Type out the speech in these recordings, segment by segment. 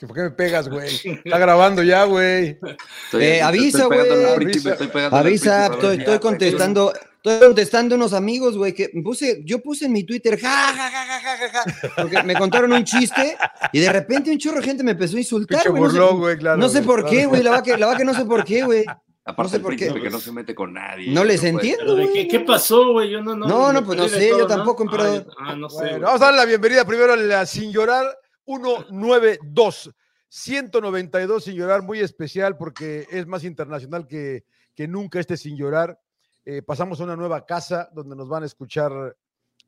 ¿Por qué me pegas, güey? Está grabando ya, güey. Eh, avisa, güey. Avisa. Avisa, estoy, estoy contestando, estoy contestando unos amigos, güey, que puse, yo puse en mi Twitter, ja, ja, ja, ja, ja, ja, ja, porque me contaron un chiste y de repente un chorro de gente me empezó a insultar, güey. No sé, claro, no sé por claro. qué, güey, la verdad que, la que no sé por qué, güey. Aparte No sé el por qué. príncipe que no se mete con nadie. No les entiendo. ¿Qué, qué pasó, güey? Yo no, no. No, no, pues no sé, yo tampoco, emperador. Ah, ah, no sé. Bueno, vamos a dar la bienvenida primero a la Sin Llorar 192. 192 Sin Llorar, muy especial porque es más internacional que, que nunca este Sin Llorar. Eh, pasamos a una nueva casa donde nos van a escuchar,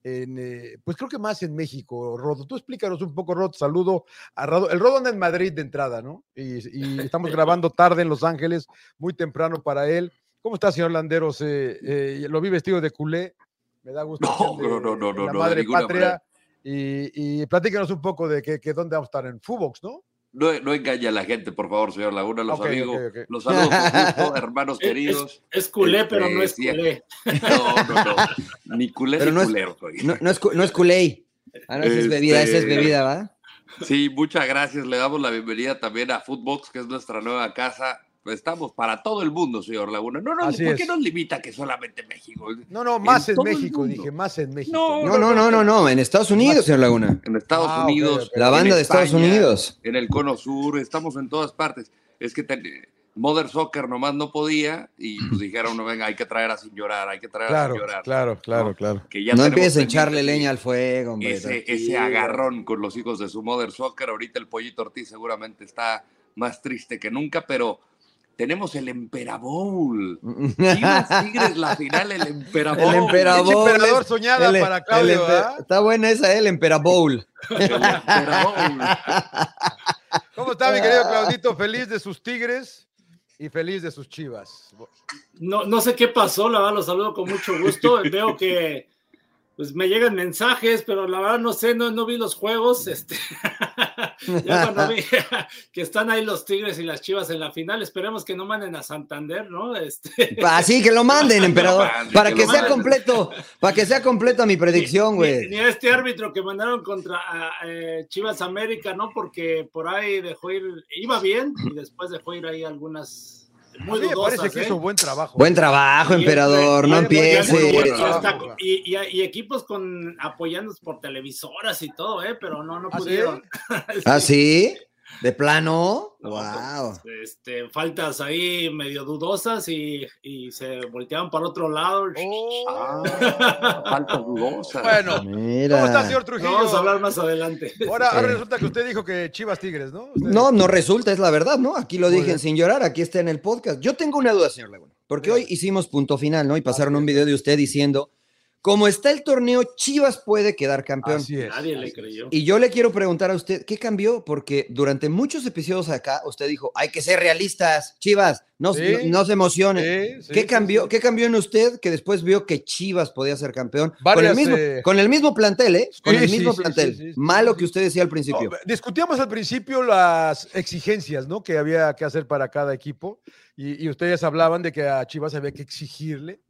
en, eh, pues creo que más en México, Rodo. Tú explícanos un poco, Rodo. Saludo a Rodo. El Rodo anda en Madrid de entrada, ¿no? Y, y estamos grabando tarde en Los Ángeles, muy temprano para él. ¿Cómo está, señor Landeros? Eh, eh, lo vi vestido de culé. Me da gusto. No, ande no, no, no, no, La no, de madre ninguna patria. manera. Y, y platícanos un poco de que, que dónde vamos a estar en Fubox, ¿no? No, no engañe a la gente, por favor, señor Laguna. Los amigos, los saludos con gusto, hermanos Es- queridos. Es, es culé, pero no es Este, culé. No, no, no. Ni culé Pero ni no es- culero soy. No, no es, no es culé. Ah, no, esa es bebida, esa es Este- bebida, ¿va? Sí, muchas gracias. Le damos la bienvenida también a Footbox, que es nuestra nueva casa. Estamos para todo el mundo, señor Laguna. No, no, Así ¿por es. qué nos limita que solamente México? No, no, más en, México, dije, más en México. No, no, no, no, no, en Estados Unidos, señor Laguna. En Estados Ah, Unidos. La banda de Estados Unidos. En el Cono Sur, estamos en todas partes. Es que ten- Mother Soccer nomás no podía y pues dijeron, no, venga, hay que traer a Sin Llorar, hay que traer a Sin Llorar. claro, claro, ¿no? claro. Que ya No empieces a echarle leña al fuego, hombre. Ese, ese agarrón con los hijos de su Mother Soccer. Ahorita el Pollito Ortiz seguramente está más triste que nunca, pero tenemos el Emperabowl. Chivas Tigres, la final, el Emperabowl. El Emperabowl. Pinche emperador es- soñada el- para Claudio, el empe- ¿verdad? Está buena esa, ¿eh? el Emperabowl. El Emperabowl. ¿Cómo está, mi querido Claudito? Feliz de sus Tigres y feliz de sus Chivas. No, no sé qué pasó, la verdad, los saludo con mucho gusto. Veo que pues me llegan mensajes, pero la verdad no sé, no, no vi los juegos. Este, ya cuando vi que están ahí los Tigres y las Chivas en la final, esperemos que no manden a Santander, ¿no? Este, Así que lo manden, emperador. Para que sea manden. completo, para que sea completa mi predicción, güey. ni a este árbitro que mandaron contra eh, Chivas América, ¿no? Porque por ahí dejó ir, iba bien y después dejó ir ahí algunas muy me dudosas. parece que ¿eh? hizo buen trabajo. Buen trabajo, Y emperador, no este, y- equipos con apoyándonos por televisoras y todo, ¿eh? Pero no, no ¿Ah, sí? pudieron. ¿Ah, sí? ¿De plano? No, Wow. pues, este, faltas ahí medio dudosas y, y se volteaban para otro lado. Oh. Ah, falta dudosa. Bueno, Mira. ¿cómo está, señor Trujillo? Vamos a hablar más adelante. Ahora, ahora resulta que usted dijo que Chivas Tigres, ¿no? Usted- No, no resulta, es la verdad, ¿no? Aquí lo Muy dije bien. sin llorar, aquí está en el podcast. Yo tengo una duda, señor Laguna, porque hoy hicimos punto final, ¿no? Y pasaron un video de usted diciendo, como está el torneo, Chivas puede quedar campeón. Así es. Nadie le creyó. Y yo le quiero preguntar a usted, ¿qué cambió? Porque durante muchos episodios acá usted dijo, hay que ser realistas, Chivas, no, Sí. no, no se emocionen. Sí, sí, ¿Qué sí, cambió? sí. ¿Qué cambió en usted que después vio que Chivas podía ser campeón? con, el mismo, eh, con el mismo plantel, ¿eh? Con Sí, el mismo sí, plantel. sí, sí, sí, Malo sí, que usted decía al principio. No, discutíamos al principio las exigencias, ¿no? Que había que hacer para cada equipo. Y, y ustedes hablaban de que a Chivas había que exigirle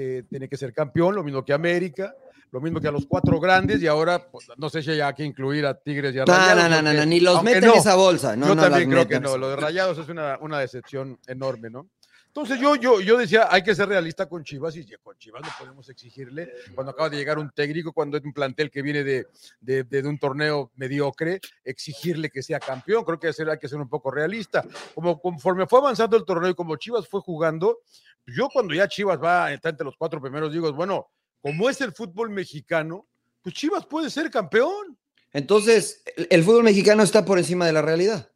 que tiene que ser campeón, lo mismo que América, lo mismo que a los cuatro grandes. Y ahora, pues, no sé si hay que incluir a Tigres y a No, Rayados. no, no, no, no, ni los meten no. en esa bolsa. No, Yo no también creo que no. Lo de Rayados es una, una decepción enorme, ¿no? Entonces yo, yo, yo decía, hay que ser realista con Chivas y con Chivas no podemos exigirle cuando acaba de llegar un técnico, cuando es un plantel que viene de, de, de un torneo mediocre, exigirle que sea campeón. Creo que hay que ser, hay que ser un poco realista. Como conforme fue avanzando el torneo y como Chivas fue jugando, yo cuando ya Chivas va está entre los cuatro primeros, digo, bueno, como es el fútbol mexicano, pues Chivas puede ser campeón. Entonces, el, el fútbol mexicano está por encima de la realidad.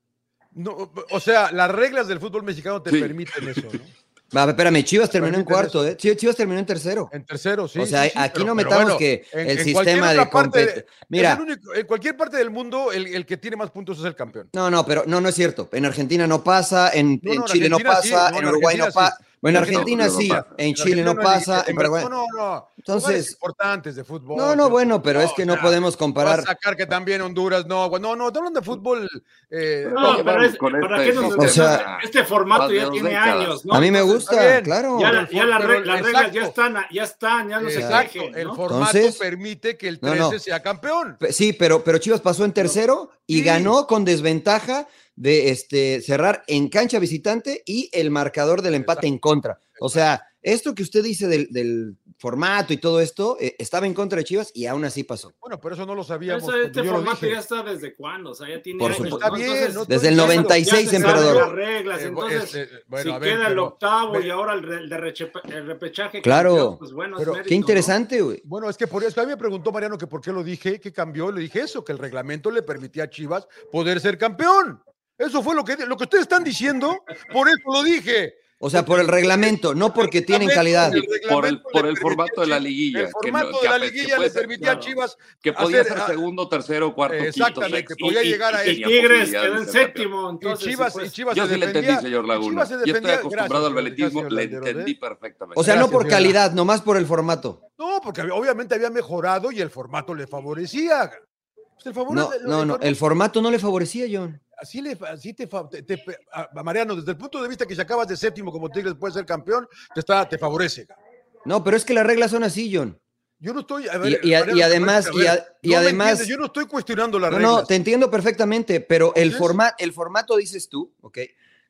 No, o sea, las reglas del fútbol mexicano te Sí. permiten eso, ¿no? Va, espérame, Chivas terminó en cuarto, ¿eh? Chivas, terminó en tercero. En tercero, sí. o sea, sí, sí, aquí pero- no metamos bueno, que en- el en sistema de es Mira, único- en cualquier parte del mundo, el, el que tiene más puntos es el campeón. no, no, pero no, no es cierto. En Argentina no pasa, en, No, en no, en Chile no Argentina pasa, no, en Uruguay no pasa. Bueno, en En Argentina sí, no en Chile no pasa, en Paraguay. No, no, no. Entonces- Lugares importantes de fútbol. No, no, bueno, pero es que no podemos comparar. vas a sacar que también Honduras, no, no, no, te hablan de fútbol. eh, No, pero es, con ¿para este qué nos sistema. O sea, Este formato ya tiene décadas. años, ¿no? A mí me gusta, claro. Ya, la- ya la las reglas ya están, ya están, ya no se el formato Entonces- permite que el No, 13 no. sea campeón. Pe- Sí, pero, pero Chivas pasó en tercero y Sí. ganó con desventaja de este, cerrar en cancha visitante y el marcador del empate en contra. O sea, esto que usted dice del, del formato y todo esto, eh, estaba en contra de Chivas y aún así pasó. Bueno, pero eso no lo sabíamos. Eso, este yo lo formato dije. ya está desde cuándo, o sea, ya tiene Por años, supuesto. ¿no? Está bien, Entonces, no Desde el diciendo- 96, ya emperador. las reglas, Eh, entonces, este, bueno, si ver, queda el octavo ve- y ahora el, re- el de el repechaje, Claro. pues bueno, es Pero mérito, Qué interesante, güey. Bueno, es que por eso a mí me preguntó Mariano que por qué lo dije, que cambió, le dije eso, que el reglamento le permitía a Chivas poder ser campeón. Eso fue lo que, lo que ustedes están diciendo, por eso lo dije. O sea, por el reglamento, no porque tienen calidad. El Por el, por el formato de la Chivas- liguilla. El que formato de la liguilla le ser- permitía a. Chivas Que podía hacer- ser a- segundo, tercero, cuarto, quinto, Exactamente, sexto. que podía llegar a y eso. Tigres quedó en séptimo, y entonces Chivas, pues, y Chivas Yo se sí le defendía. entendí, señor y Laguna. Chivas se Yo estoy defendía- acostumbrado al veletismo, le entendí ¿eh? perfectamente. O sea, no por calidad, nomás por el formato. No, porque obviamente había mejorado y el formato le favorecía. El favor- No, no, no, el formato no le favorecía, John. Así, le, así te, te- te- a a Mariano, desde el punto de vista que si acabas de séptimo como Tigres puede ser campeón, te, está, te favorece. No, pero es que las reglas son así, John. Yo no estoy. a Y- ver, y a- Mariano, y además- a ver, y a- y no me además- yo no estoy cuestionando las No, reglas. no, te entiendo perfectamente, pero el, forma, el formato, dices tú, ¿ok?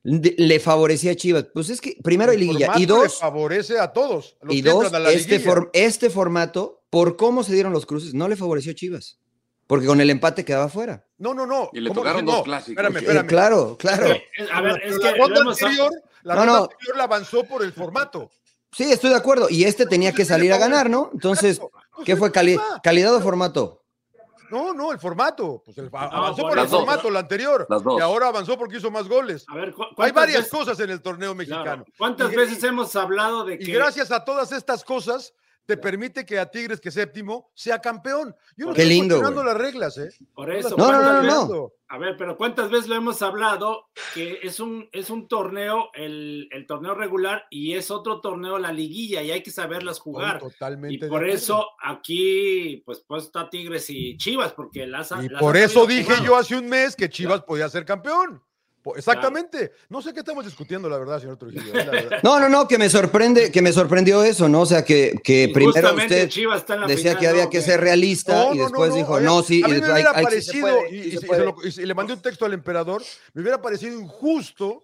de- le favorecía a Chivas. Pues es que primero El liguilla y le dos, favorece a todos. los y dos, entran a la este, form- este formato, por cómo se dieron los cruces, no le favoreció a Chivas. Porque con el empate quedaba fuera. No, no, no. Y le ¿cómo tocaron dos no? clásicos. Espérame, Eh, espérame. claro, claro. Eh, A ver, es que la ronda anterior, la No, ronda no. anterior la avanzó por el formato. Sí, estoy de acuerdo. Y este tenía que salir a ganar, ¿no? Entonces, ¿qué fue? Cali-. ¿Calidad o formato? No, no, el formato. Pues el, avanzó por por el dos. formato, la anterior. Las dos. Y ahora avanzó porque hizo más goles. A ver, ¿cu- Hay ¿cuántas varias veces- cosas en el torneo claro, mexicano. ¿Cuántas Y- veces hemos hablado de Y que gracias a todas estas cosas, te permite que a Tigres, que séptimo, sea campeón. Yo no Qué estoy lindo, cuestionando las reglas, ¿eh? por eso? No, no, ¿cuántas no, no, veces- no. A ver, pero ¿cuántas veces lo hemos hablado que es un, es un torneo, el, el torneo regular, y es otro torneo, la liguilla, y hay que saberlas jugar? Estoy Totalmente Y por eso aquí, pues, pues está Tigres y Chivas, porque las Y las por eso dije yo hace un mes que Chivas podía ser campeón. Exactamente. No sé qué estamos discutiendo, la verdad, señor Trujillo. eh, verdad. No, no, no, que me sorprende, que me sorprendió eso, ¿no? O sea, que, que primero usted Chivas está en la decía final, que había ¿no? que ser realista No, y no, después no, dijo, a ver, no, sí, a mí y me después, hubiera ay, ay, sí se parecido, y, sí y lo- le mandé un texto al emperador, me hubiera parecido injusto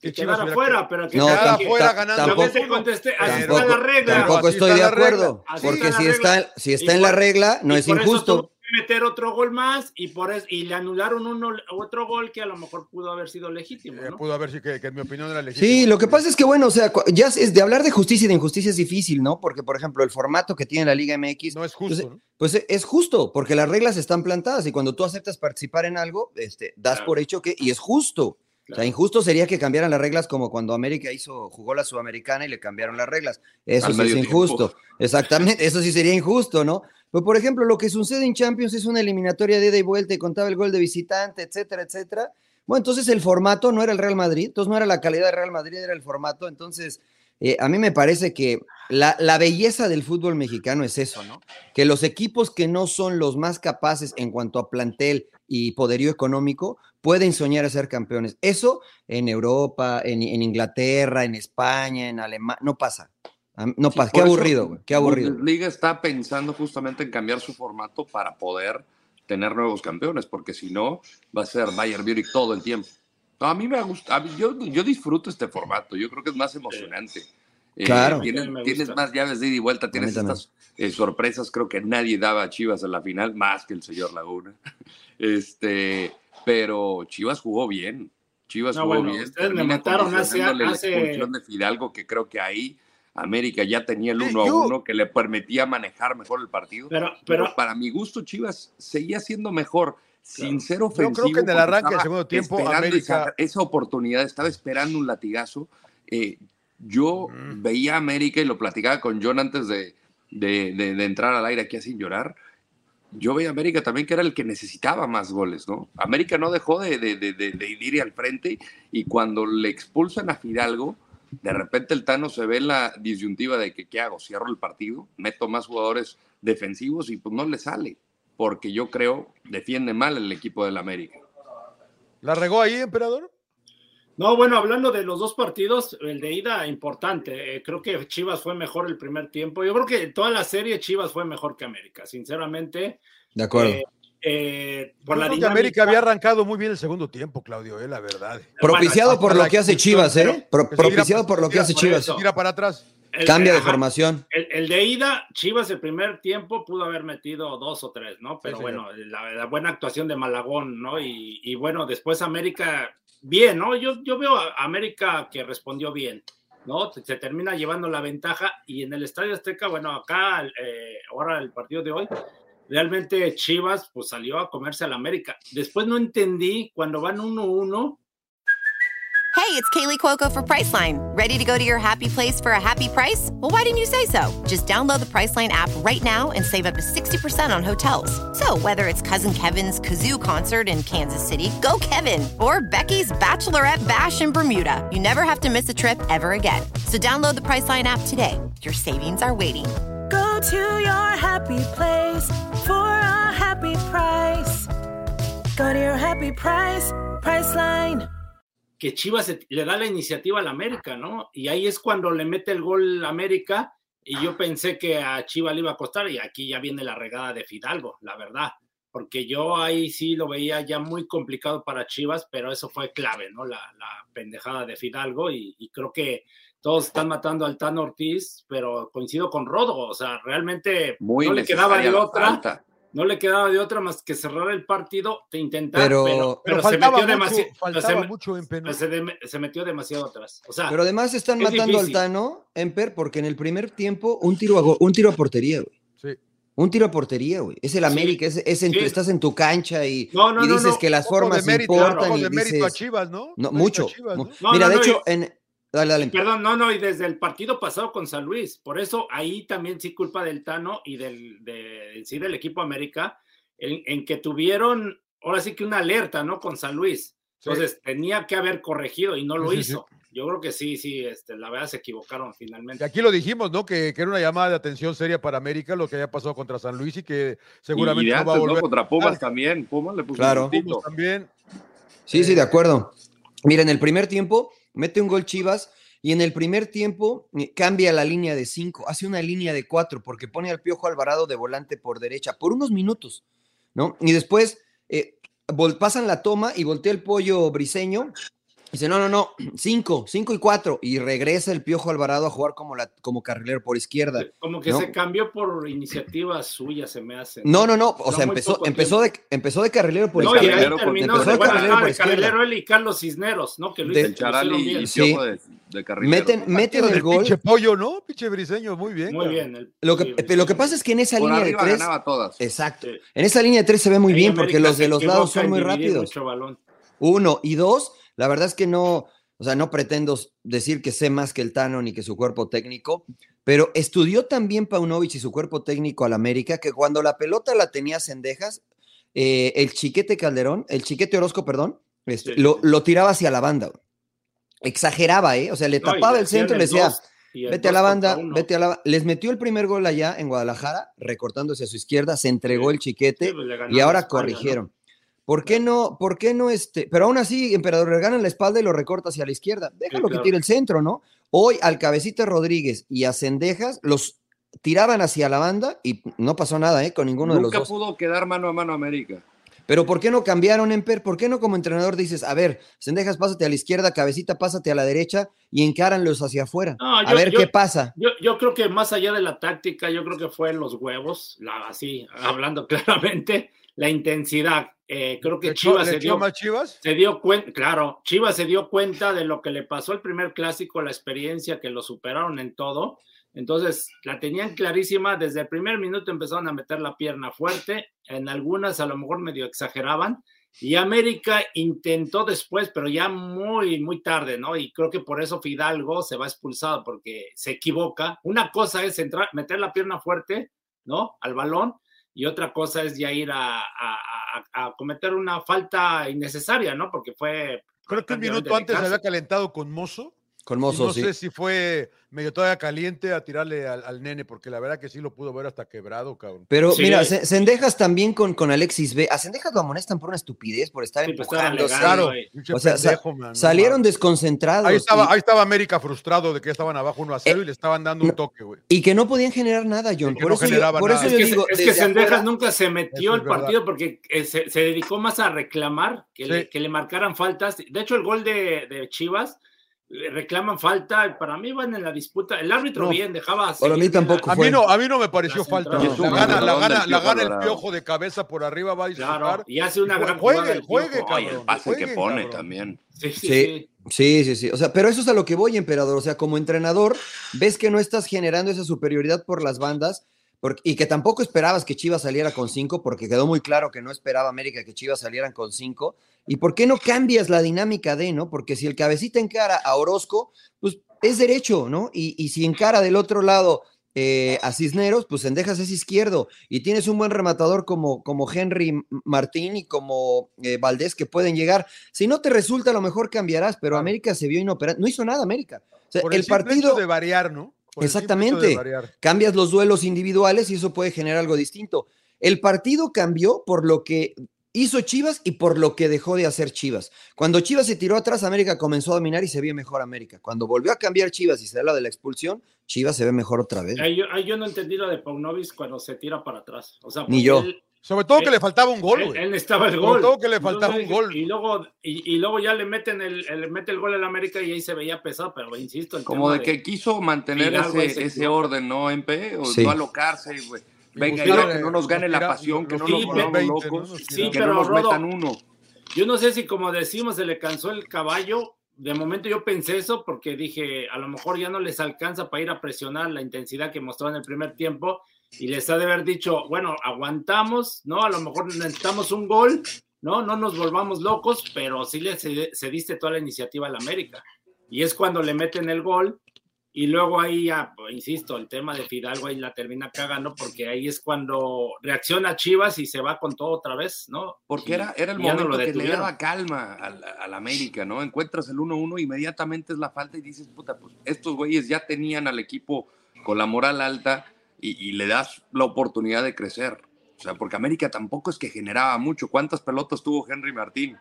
Que Chivas quedara fuera, pero que No, quedara tampoco- fuera ganando. Tampoco- te contesté, así Pero- está la regla. Tampoco estoy de acuerdo, porque si está, si está en la regla, no es injusto. Meter otro gol más y por eso, y le anularon uno, otro gol que a lo mejor pudo haber sido legítimo, Eh, ¿no? pudo haber sido que, que en mi opinión era legítimo. Sí, lo que pasa es que, bueno, o sea, ya es de hablar de justicia y de injusticia es difícil, ¿no? Porque, por ejemplo, el formato que tiene la Liga MX, No es justo, pues, ¿no? pues, es justo, porque las reglas están plantadas y cuando tú aceptas participar en algo, este, das Claro. por hecho que, y es justo. O sea, injusto sería que cambiaran las reglas como cuando América hizo, jugó la Sudamericana y le cambiaron las reglas. Eso Al sí es injusto. Exactamente, eso sí sería injusto, ¿no? Pero, por ejemplo, lo que sucede en Champions es una eliminatoria de ida y vuelta y contaba el gol de visitante, etcétera, etcétera. Bueno, entonces el formato no era el Real Madrid, entonces no era la calidad del Real Madrid, era el formato. Entonces, eh, a mí me parece que la, la belleza del fútbol mexicano es eso, ¿no? Que los equipos que no son los más capaces en cuanto a plantel y poderío económico pueden soñar a ser campeones. Eso en Europa, en, en Inglaterra, en España, en Alemania, no pasa. A mí- No Sí, pasa. Qué aburrido, güey, qué aburrido. güey. Liga está pensando justamente en cambiar su formato para poder tener nuevos campeones, porque si no, va a ser Bayern Múnich todo el tiempo. No, a mí me gusta, a mí- yo, yo disfruto este formato, yo creo que es más emocionante. Eh, Claro. tienes, más llaves de ida y vuelta, tienes estas eh, sorpresas, creo que nadie daba a Chivas en la final, más que el señor Laguna. Este, pero Chivas jugó bien. Chivas No, jugó bueno, bien. ustedes me mataron hace- condicionándole la hace- expulsión de Fidalgo, que creo que ahí América ya tenía el Sí, 1 a yo- 1 que le permitía manejar mejor el partido. Pero, Pero, pero, para mi gusto, Chivas seguía siendo mejor, sin ser Yo ofensivo. creo que en el arranque del segundo tiempo, América- Esa, esa oportunidad, estaba esperando un latigazo. Eh, yo Mm. veía a América y lo platicaba con John antes de, de- de- de entrar al aire aquí a sin llorar. Yo veía a América también que era el que necesitaba más goles, ¿no? América no dejó de, de, de, de- de ir al frente y cuando le expulsan a Fidalgo, de repente el Tano se ve en la disyuntiva de que, ¿qué hago? ¿Cierro el partido? ¿Meto más jugadores defensivos? Y pues no le sale, porque yo creo defiende mal el equipo del América. ¿La regó ahí, emperador? no, bueno, hablando de los dos partidos, el de ida importante. eh, creo que Chivas fue mejor el primer tiempo. Yo creo que toda la serie Chivas fue mejor que América, sinceramente. De acuerdo. Eh, eh, por Yo la creo que América había arrancado muy bien el segundo tiempo, Claudio, eh, la verdad. Propiciado bueno, por lo que hace Chivas, ¿eh? Pro- se propiciado por lo se que hace Chivas. eso, tira para atrás. El- Cambia de ajá, formación. El, el de ida, Chivas el primer tiempo pudo haber metido dos o tres, ¿no? Pero Sí, bueno, la, la buena actuación de Malagón, ¿no? Y, y bueno, después América, bien, ¿no? Yo, yo veo a América que respondió bien, ¿no? Se, se termina llevando la ventaja y en el Estadio Azteca, bueno, acá, eh, ahora el partido de hoy, realmente Chivas pues salió a comerse América. Después no entendí cuando van 1-1. Hey, it's Kaylee Cuoco for Priceline. Ready to go to your happy place for a happy price? Well, why didn't you say so? Just download the Priceline app right now and save up to 60% on hotels. So, whether it's Cousin Kevin's Kazoo concert in Kansas City, go Kevin, or Becky's Bachelorette Bash in Bermuda, you never have to miss a trip ever again. So, download the Priceline app today. Your savings are waiting. Go to your happy place for a happy price. Go to your happy price, Priceline. que Chivas le da la iniciativa al América, ¿no? Y ahí es cuando le mete el gol América y yo pensé que a Chivas le iba a costar y aquí ya viene la regada de Fidalgo, la verdad, porque yo ahí sí lo veía ya muy complicado para Chivas, pero eso fue clave, ¿no? La, la pendejada de Fidalgo y creo que todos están matando al Tano Ortiz, pero coincido con Rodgo, o sea, realmente Muy no le quedaba de otra. falta. No le quedaba de otra más que cerrar el partido, de intentar, Pero- pero, Pero, pero se faltaba metió mucho, demasiado. faltaba mucho en penal. Se, de- se metió demasiado atrás. O sea, Pero además están es matando difícil. al Tano, Emper, porque en el primer tiempo un tiro a, un tiro a portería, güey. Sí. Un tiro a portería, güey. Es el Sí. América, es, es en tu- Sí. estás en tu cancha y, No, no, y no, dices no. que las Poco de formas mérito, importan poco y de mérito a. Chivas, ¿no? No, Mérito a mucho. Mira, no, de no, hecho, en... Dale, dale. perdón, no, no, y desde el partido pasado con San Luis. Por eso ahí también sí culpa del Tano y del, de, sí, del equipo América, en, en que tuvieron, ahora sí que una alerta, ¿no? Con San Luis. Sí. Entonces tenía que haber corregido y no lo Sí, sí, sí. hizo. Yo creo que sí, sí, este, la verdad se equivocaron Y finalmente. aquí lo dijimos, ¿no? Que, que era una llamada de atención seria para América, lo que había pasado contra San Luis y que seguramente y de no va a antes, ¿no? volver. Contra Pumas también. Pumas le puso Claro. un. Pumas también. Sí, sí, de acuerdo. Mira, en el primer tiempo mete un gol Chivas y en el primer tiempo eh, cambia la línea de cinco, hace una línea de cuatro porque pone al Piojo Alvarado de volante por derecha por unos minutos, ¿no? Y después eh, pasan la toma y voltea el pollo briseño. Dice, no, no, no, cinco, cinco y cuatro. Y regresa el Piojo Alvarado a jugar como, la, como carrilero por izquierda. Como que ¿no? se cambió por iniciativa suya, se me hace. No, no, no. O No, sea, muy empezó, empezó, de, empezó de carrilero por No, y ahí izquierda. por- terminó empezó de, de bueno, carrilero ah, por de izquierda. carrilero él y Carlos Cisneros, ¿no? Que lo De- Charali bien. y Sí. De, de carrilero. Meten, meten el gol. pinche pollo, ¿no? Pinche briseño, muy bien. Muy bien. el- Lo sí, que, lo que pasa es que en esa Por línea de arriba tres. ganaba todas. Exacto. Sí. En esa línea de tres se ve muy Ahí bien porque los de los lados son muy rápidos. Uno. Y dos, la verdad es que no, o sea, no pretendo decir que sé más que el Tano ni que su cuerpo técnico, pero estudió también Paunovic y su cuerpo técnico al América que cuando la pelota la tenía Cendejas, eh, el chiquete Calderón, el chiquete Orozco, perdón, este, Sí. lo, lo tiraba hacia la banda. Exageraba, ¿eh? O sea, le No, tapaba le el centro y le decía, dos y el Vete a la banda, vete a la Les metió el primer gol allá en Guadalajara, recortándose a su izquierda, se entregó Sí. el chiquete pues y ahora ¿no? ¿Por qué no? ¿Por qué no este? Pero aún así, Emperador le ganan la espalda y lo recorta hacia la izquierda. Déjalo claro. que tire el centro, ¿no? Hoy al Cabecita Rodríguez y a Cendejas los tiraban hacia la banda y no pasó nada, ¿eh? Con ninguno de los Nunca pudo quedar mano a mano América. Pero ¿por qué no cambiaron, Emper? ¿Por qué no como entrenador dices, a ver, Sendejas, pásate a la izquierda, cabecita, pásate a la derecha y encáranlos hacia afuera? No, a yo- ver yo- qué pasa. Yo, yo creo que más allá de la táctica, yo creo que fue los huevos, la, así, hablando claramente, la intensidad. Eh, creo que ¿Le echó- Chivas se dio, Chivas? se dio cuenta, claro, Chivas se dio cuenta de lo que le pasó al primer clásico, la experiencia, que lo superaron en todo. Entonces, la tenían clarísima, desde el primer minuto empezaron a meter la pierna fuerte, en algunas a lo mejor medio exageraban, y América intentó después, pero ya muy, muy tarde, ¿no? Y creo que por eso Fidalgo se va expulsado, porque se equivoca. Una cosa es entrar, meter la pierna fuerte, ¿no? Al balón, y otra cosa es ya ir a, a- a- a cometer una falta innecesaria, ¿no? Porque fue... Creo que un minuto antes se había calentado con Mozo. Con Mozo, no sí. sé si fue medio todavía caliente a tirarle al, al nene, porque la verdad que sí lo pudo ver hasta quebrado, cabrón. Pero Sí. mira, Sendejas también con, con Alexis B. A Sendejas lo amonestan por una estupidez, por estar Sí, pues, alegando, Claro, O sea, pendejo, man, salieron desconcentrados. Ahí estaba, y, ahí estaba América frustrado de que estaban abajo 1 a 0 y le estaban dando un toque, güey. y que no podían generar nada, John. que Por no eso yo, por nada. eso Es yo que, digo, es que Sendejas afuera- nunca se metió es al partido porque eh, se, se dedicó más a reclamar que, le, que le marcaran faltas. De hecho, el gol de, de Chivas eh, reclaman falta. Para mí van en la disputa. El árbitro No, bien dejaba. para mí tampoco A fue. mí no, a mí no me pareció falta. La gana, la gana, la el piojo de cabeza por arriba, va a disfrutar. Claro, y hace una Y gran juegue, jugada el juegue, cabrón. el pase que pone cabrón. también. Sí, sí, Sí. sí. Sí, sí, sí. O sea, pero eso es a lo que voy, emperador. O sea, como entrenador, ves que no estás generando esa superioridad por las bandas porque- y que tampoco esperabas que Chivas saliera con cinco, porque quedó muy claro que no esperaba América que Chivas salieran con cinco. ¿Y por qué no cambias la dinámica de, no? Porque si el cabecita encara a Orozco, pues es derecho, ¿no? Y, y si encara del otro lado eh, a Cisneros, pues Sendejas es izquierdo. Y tienes un buen rematador como, como Henry Martín y como eh, Valdés que pueden llegar. Si no te resulta, a lo mejor cambiarás, pero. América se vio inoperante. No hizo nada América. O sea, Por el, simple partido, de variar, ¿no? Exactamente. cambias los duelos individuales y eso puede generar algo distinto. El partido cambió por lo que hizo Chivas y por lo que dejó de hacer Chivas. Cuando Chivas se tiró atrás, América comenzó a dominar y se vio mejor América. Cuando volvió a cambiar Chivas y se habla de la expulsión, Chivas se ve mejor otra vez. Ahí yo, no entendí lo de Paunovic cuando se tira para atrás. O sea, Ni yo. él- Sobre todo que Él- le faltaba un gol, él, güey. él necesitaba el Sobre gol. todo que le faltaba Entonces, un gol. Y luego, y, y luego ya le meten el, el- mete el gol al América y ahí se veía pesado, pero insisto. El Como tema de que quiso mantener ese, ese orden, ¿no, MP? O Sí. no alocarse, güey. Venga, buscar, ya, que no nos eh, gane la pasión, que no nos volvamos 20, ¿no? locos, Sí, que pero no nos Rodo- metan uno. Yo no sé si como decimos se le cansó el caballo. De momento yo pensé eso porque dije, a lo mejor ya no les alcanza para ir a presionar la intensidad que mostró en el primer tiempo y les ha de haber dicho, bueno, aguantamos, ¿no? A lo mejor necesitamos un gol, ¿no? No nos volvamos locos, pero sí le cediste toda la iniciativa al América. Y es cuando le meten el gol y luego ahí ya, pues, insisto, el tema de Fidalgo ahí la termina cagando porque ahí es cuando reacciona Chivas y se va con todo otra vez, ¿no? Porque Y- era, era el no momento lo que le daba calma al, al América, ¿no? Encuentras el 1-1, inmediatamente es la falta y dices, puta, pues estos güeyes ya tenían al equipo con la moral alta y, y le das la oportunidad de crecer. O sea, porque América tampoco es que generaba mucho. ¿Cuántas pelotas tuvo Henry Martín?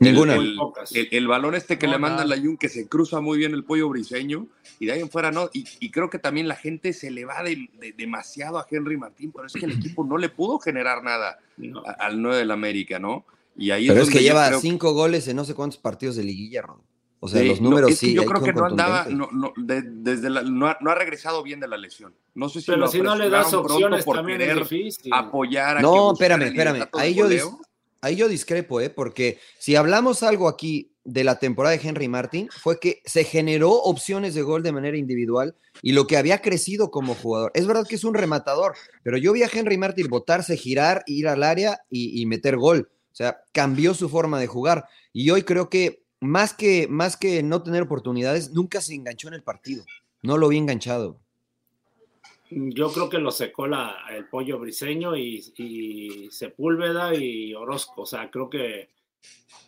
Ninguna. El, el, pocas. el- el balón este que No, le manda la Jun, que se cruza muy bien el pollo briseño, y de ahí en fuera no. Y, y creo que también la gente se le va de- de- demasiado a Henry Martín, pero es que el equipo no le pudo generar nada No. a- al 9 del América, ¿no? Y ahí Pero es que lleva cinco goles en no sé cuántos partidos de liguilla, Ron. O sea, Sí, los no, números es que sí. yo creo que no andaba, no, no, de- desde la- no, ha, no ha regresado bien de la lesión. No sé si Pero lo si no le das opciones por también es difícil. apoyar a No, espérame, espérame. Ahí yo, dis- ahí yo discrepo, ¿eh? Porque si hablamos algo aquí de la temporada de Henry Martin, fue que se generó opciones de gol de manera individual y lo que había crecido como jugador. Es verdad que es un rematador, pero yo vi a Henry Martin botarse, girar, ir al área y, y meter gol. O sea, cambió su forma de jugar. Y hoy creo que más que, más que no tener oportunidades, nunca se enganchó en el partido. No lo vi enganchado. Yo creo que lo secó el pollo briseño y, Sepúlveda y Orozco. O sea, creo que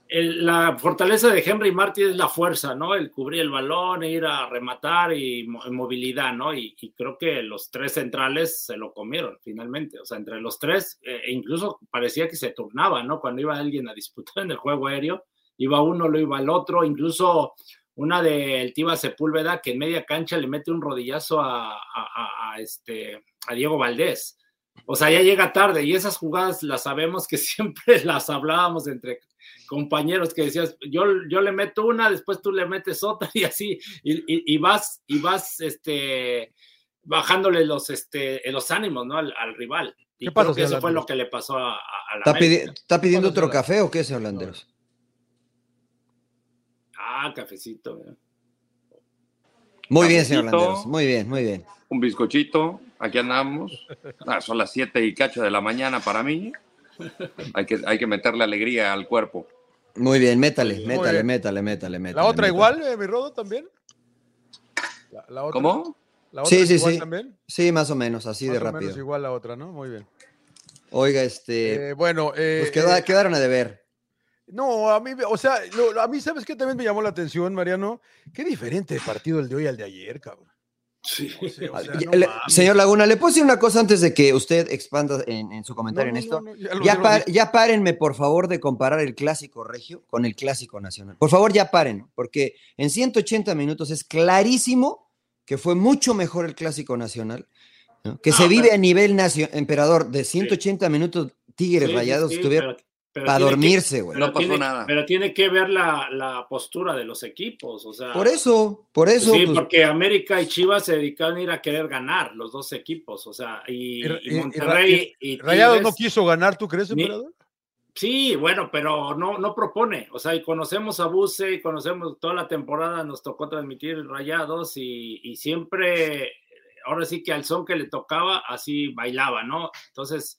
la fortaleza de Henry Martin es la fuerza, ¿no? El cubrir el balón, ir a rematar y mo- movilidad, ¿no? Y, y creo que los tres centrales se lo comieron finalmente. O sea, entre los tres, eh, e incluso parecía que se turnaba, ¿no? Cuando iba alguien a disputar en el juego aéreo, iba uno, lo iba el otro, incluso una del Tiva Sepúlveda que en media cancha le mete un rodillazo a, a- a- a este, a Diego Valdés. O sea, ya llega tarde y esas jugadas las sabemos que siempre las hablábamos entre compañeros que decías, yo, yo le meto una, después tú le metes otra y así, y, y- y vas, y vas este, bajándole los, este, los ánimos ¿no? al, al rival. Y ¿Qué que eso fue lo que le pasó a, la ¿Está, pidi- está pidiendo ¿Cuándo otro café o qué, señor Landeros? Ah, cafecito. Muy bien, señor. Landeros. Muy bien, muy bien. Un bizcochito, aquí andamos. Ah, son las siete y cacho de la mañana para mí. Hay que, hay que meterle alegría al cuerpo. Muy bien, métale, Muy métale, bien. métale, métale, métale. ¿La otra métale. igual, eh, mi Rodo, también? La, la otra. ¿Cómo? ¿La otra Sí, es sí, igual sí. también? Sí, más o menos, así Más de o menos rápido. igual la otra, ¿no? Muy bien. Oiga, este, Eh, bueno, eh, pues queda- eh, quedaron a deber. No, a mí, o sea, lo- a mí, ¿sabes qué también me llamó la atención, Mariano? Qué diferente el partido el de hoy al de ayer, cabrón. Sí. O sea, o sea, Ya- no le- mames. señor Laguna, ¿le puedo decir una cosa antes de que usted expanda en, en su comentario no, en esto? no, no, ya lo- ya, ya lo par- dije. ya párenme, por favor, de comparar el clásico regio con el clásico nacional. Por favor, ya paren, porque en 180 minutos es clarísimo que fue mucho mejor el clásico nacional, ¿no? que se No, vive pero- a nivel nacional, emperador, de 180 minutos Tigres Sí, Rayados sí, estuvieron pero para dormirse, güey. pero No pasó tiene- nada. Pero tiene que ver la, la postura de los equipos, o sea. Por eso, por eso. sí, pues, porque América y Chivas se dedicaron a ir a querer ganar los dos equipos, o sea, y, Y- y- y y Monterrey y, Rayados no quiso ganar, ¿tú crees, emperador? Sí, bueno, pero no, no propone. O sea, y conocemos a Buse y conocemos toda la temporada, nos tocó transmitir rayados y, y siempre, ahora sí que al son que le tocaba, así bailaba, ¿no? Entonces,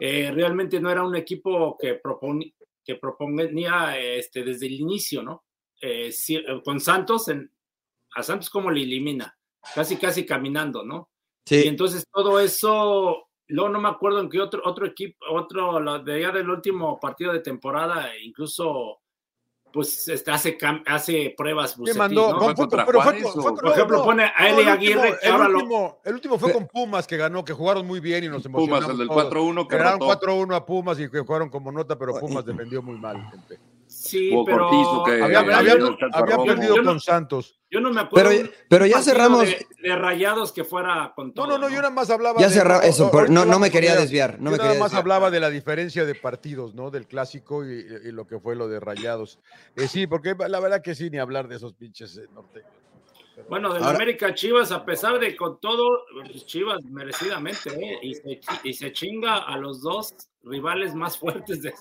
Eh, realmente no era un equipo que, proponi- que proponía este, desde el inicio, ¿no? Eh, eh, con Santos, en, a Santos como le elimina, casi casi caminando, ¿no? sí. Y entonces todo eso, luego no me acuerdo en qué otro, otro equipo, otro, lo de allá del último partido de temporada, incluso pues este, hace, hace pruebas ¿Qué Bucetich, mandó? ¿no? Con- fue- ¿Contra pero fue, Juárez fue- Por ejemplo, pone a Eli el Aguirre, último- el, último, el último fue con Pumas, que ganó, que jugaron muy bien y nos Pumas, emocionamos el del todos. 4-1 que Ganaron rotó. 4-1 a Pumas y que jugaron como nota, pero Pumas defendió muy mal. gente. Sí, pero Cortizo que- Había, perdido Yo no- con Santos. yo no me acuerdo. Pero- pero ya cerramos- De, de rayados que fuera con todo. No, no, no, yo nada más hablaba Ya de- cerra- eso, por- no- no me quería desviar, no yo me nada quería más desviar. hablaba de la diferencia de partidos, ¿no? Del clásico y, y lo que fue lo de Rayados. Eh, sí, porque la verdad que sí, ni hablar de esos pinches eh, norteños. Bueno, del América Chivas, a pesar de con todo, pues, Chivas merecidamente, ¿eh? y, se, chi- y se chinga a los dos rivales más fuertes, de,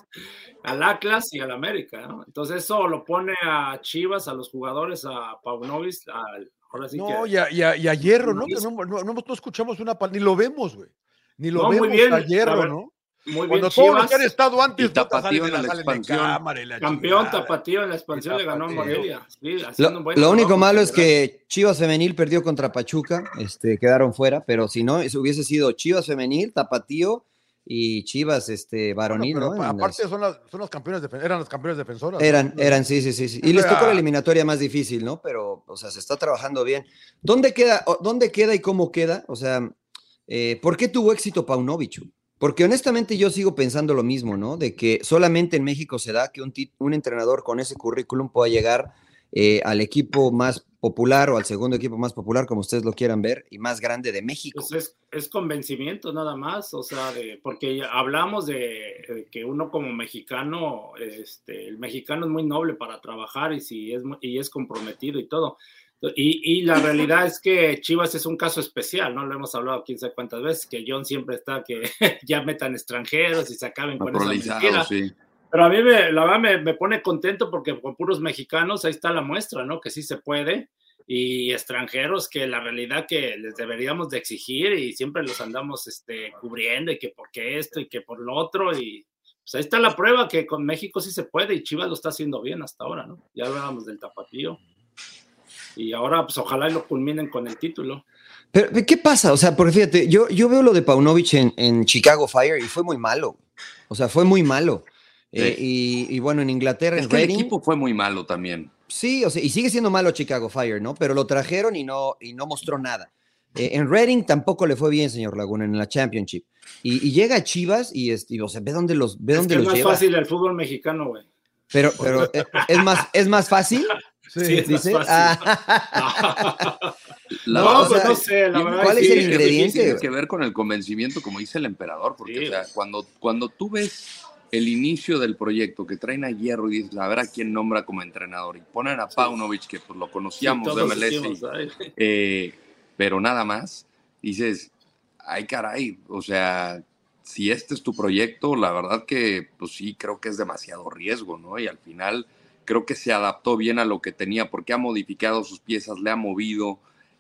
al Atlas y al América, ¿no? Entonces eso lo pone a Chivas, a los jugadores, a Paunovic, al, ahora sí No, que... y a, y a- y a Hierro, ¿no? Que no, no- no- no escuchamos una palabra, ni lo vemos, güey. Ni lo No, muy vemos bien, a Hierro, ver- ¿no? Muy bien, Cuando todos los que han estado antes, Tapatío en la, expansión. cámara y la campeón chingada. tapatío en la expansión, le ganó a. Morelia. sí, haciendo Lo, un buen lo único malo es que Chivas Femenil perdió contra Pachuca, este, quedaron fuera, pero si no, eso hubiese sido Chivas Femenil, Tapatío y Chivas este, Bueno, varonil, pero ¿no? Aparte las- son las, son las campeones defen- eran las campeones defensoras. ¿no? Eran, eran, sí, sí, sí. sí. Y les tocó la eliminatoria más difícil, ¿no? Pero, o sea, se está trabajando bien. ¿Dónde queda, dónde queda y cómo queda? O sea, eh, ¿por qué tuvo éxito Paunovic? Porque honestamente yo sigo pensando lo mismo, ¿no? De que solamente en México se da que un, un entrenador con ese currículum pueda llegar eh, al equipo más popular o al segundo equipo más popular, como ustedes lo quieran ver, y más grande de México. Pues es, es convencimiento nada más, o sea, de, porque hablamos de, de que uno como mexicano, este, el mexicano es muy noble para trabajar y, si es, y es comprometido y todo. Y, y la realidad es que Chivas es un caso especial, ¿no? Lo hemos hablado quién sabe cuántas veces, que John siempre está que ya metan extranjeros y se acaben con esa Naturalizado, mentira. sí. Pero a mí me, la verdad me, me pone contento porque con puros mexicanos ahí está la muestra, ¿no? Que sí se puede. Y extranjeros que la realidad que les deberíamos de exigir y siempre los andamos este, cubriendo y que por qué esto y que por lo otro. Y pues ahí está la prueba que con México sí se puede y Chivas lo está haciendo bien hasta ahora, ¿no? Ya hablábamos del tapatío. Y ahora pues ojalá lo culminen con el título. Pero, ¿qué pasa? O sea, porque fíjate, yo, yo veo lo de Paunovic en, en Chicago Fire y fue muy malo. O sea, fue muy malo. Eh, y, y bueno, en Inglaterra, Es en que el Reading, equipo fue muy malo también. Sí, o sea, y sigue siendo malo Chicago Fire, ¿no? Pero lo trajeron y no, y no mostró nada. Eh, en Reading tampoco le fue bien, señor Laguna, en la Championship. Y, y llega a Chivas y, este, y, o sea, ve dónde los, ve Es dónde que es los más lleva. fácil el fútbol mexicano, güey. Pero, pero eh, es más, es más fácil. Sí, es más fácil. Ah. La No, pues o sea, no sé, la verdad ¿cuál es es el que- ingrediente? Tiene que ver con el convencimiento, como dice el emperador, porque o sea, cuando, cuando tú ves el inicio del proyecto que traen a Hierro y dices, a ver a quién nombra como entrenador, y ponen a Paunovic, que pues lo conocíamos Sí, de MLS, eh, pero nada más, dices, ay caray, o sea, si este es tu proyecto, la verdad que pues sí, creo que es demasiado riesgo, ¿no? Y al final creo que se adaptó bien a lo que tenía, porque ha modificado sus piezas, le ha movido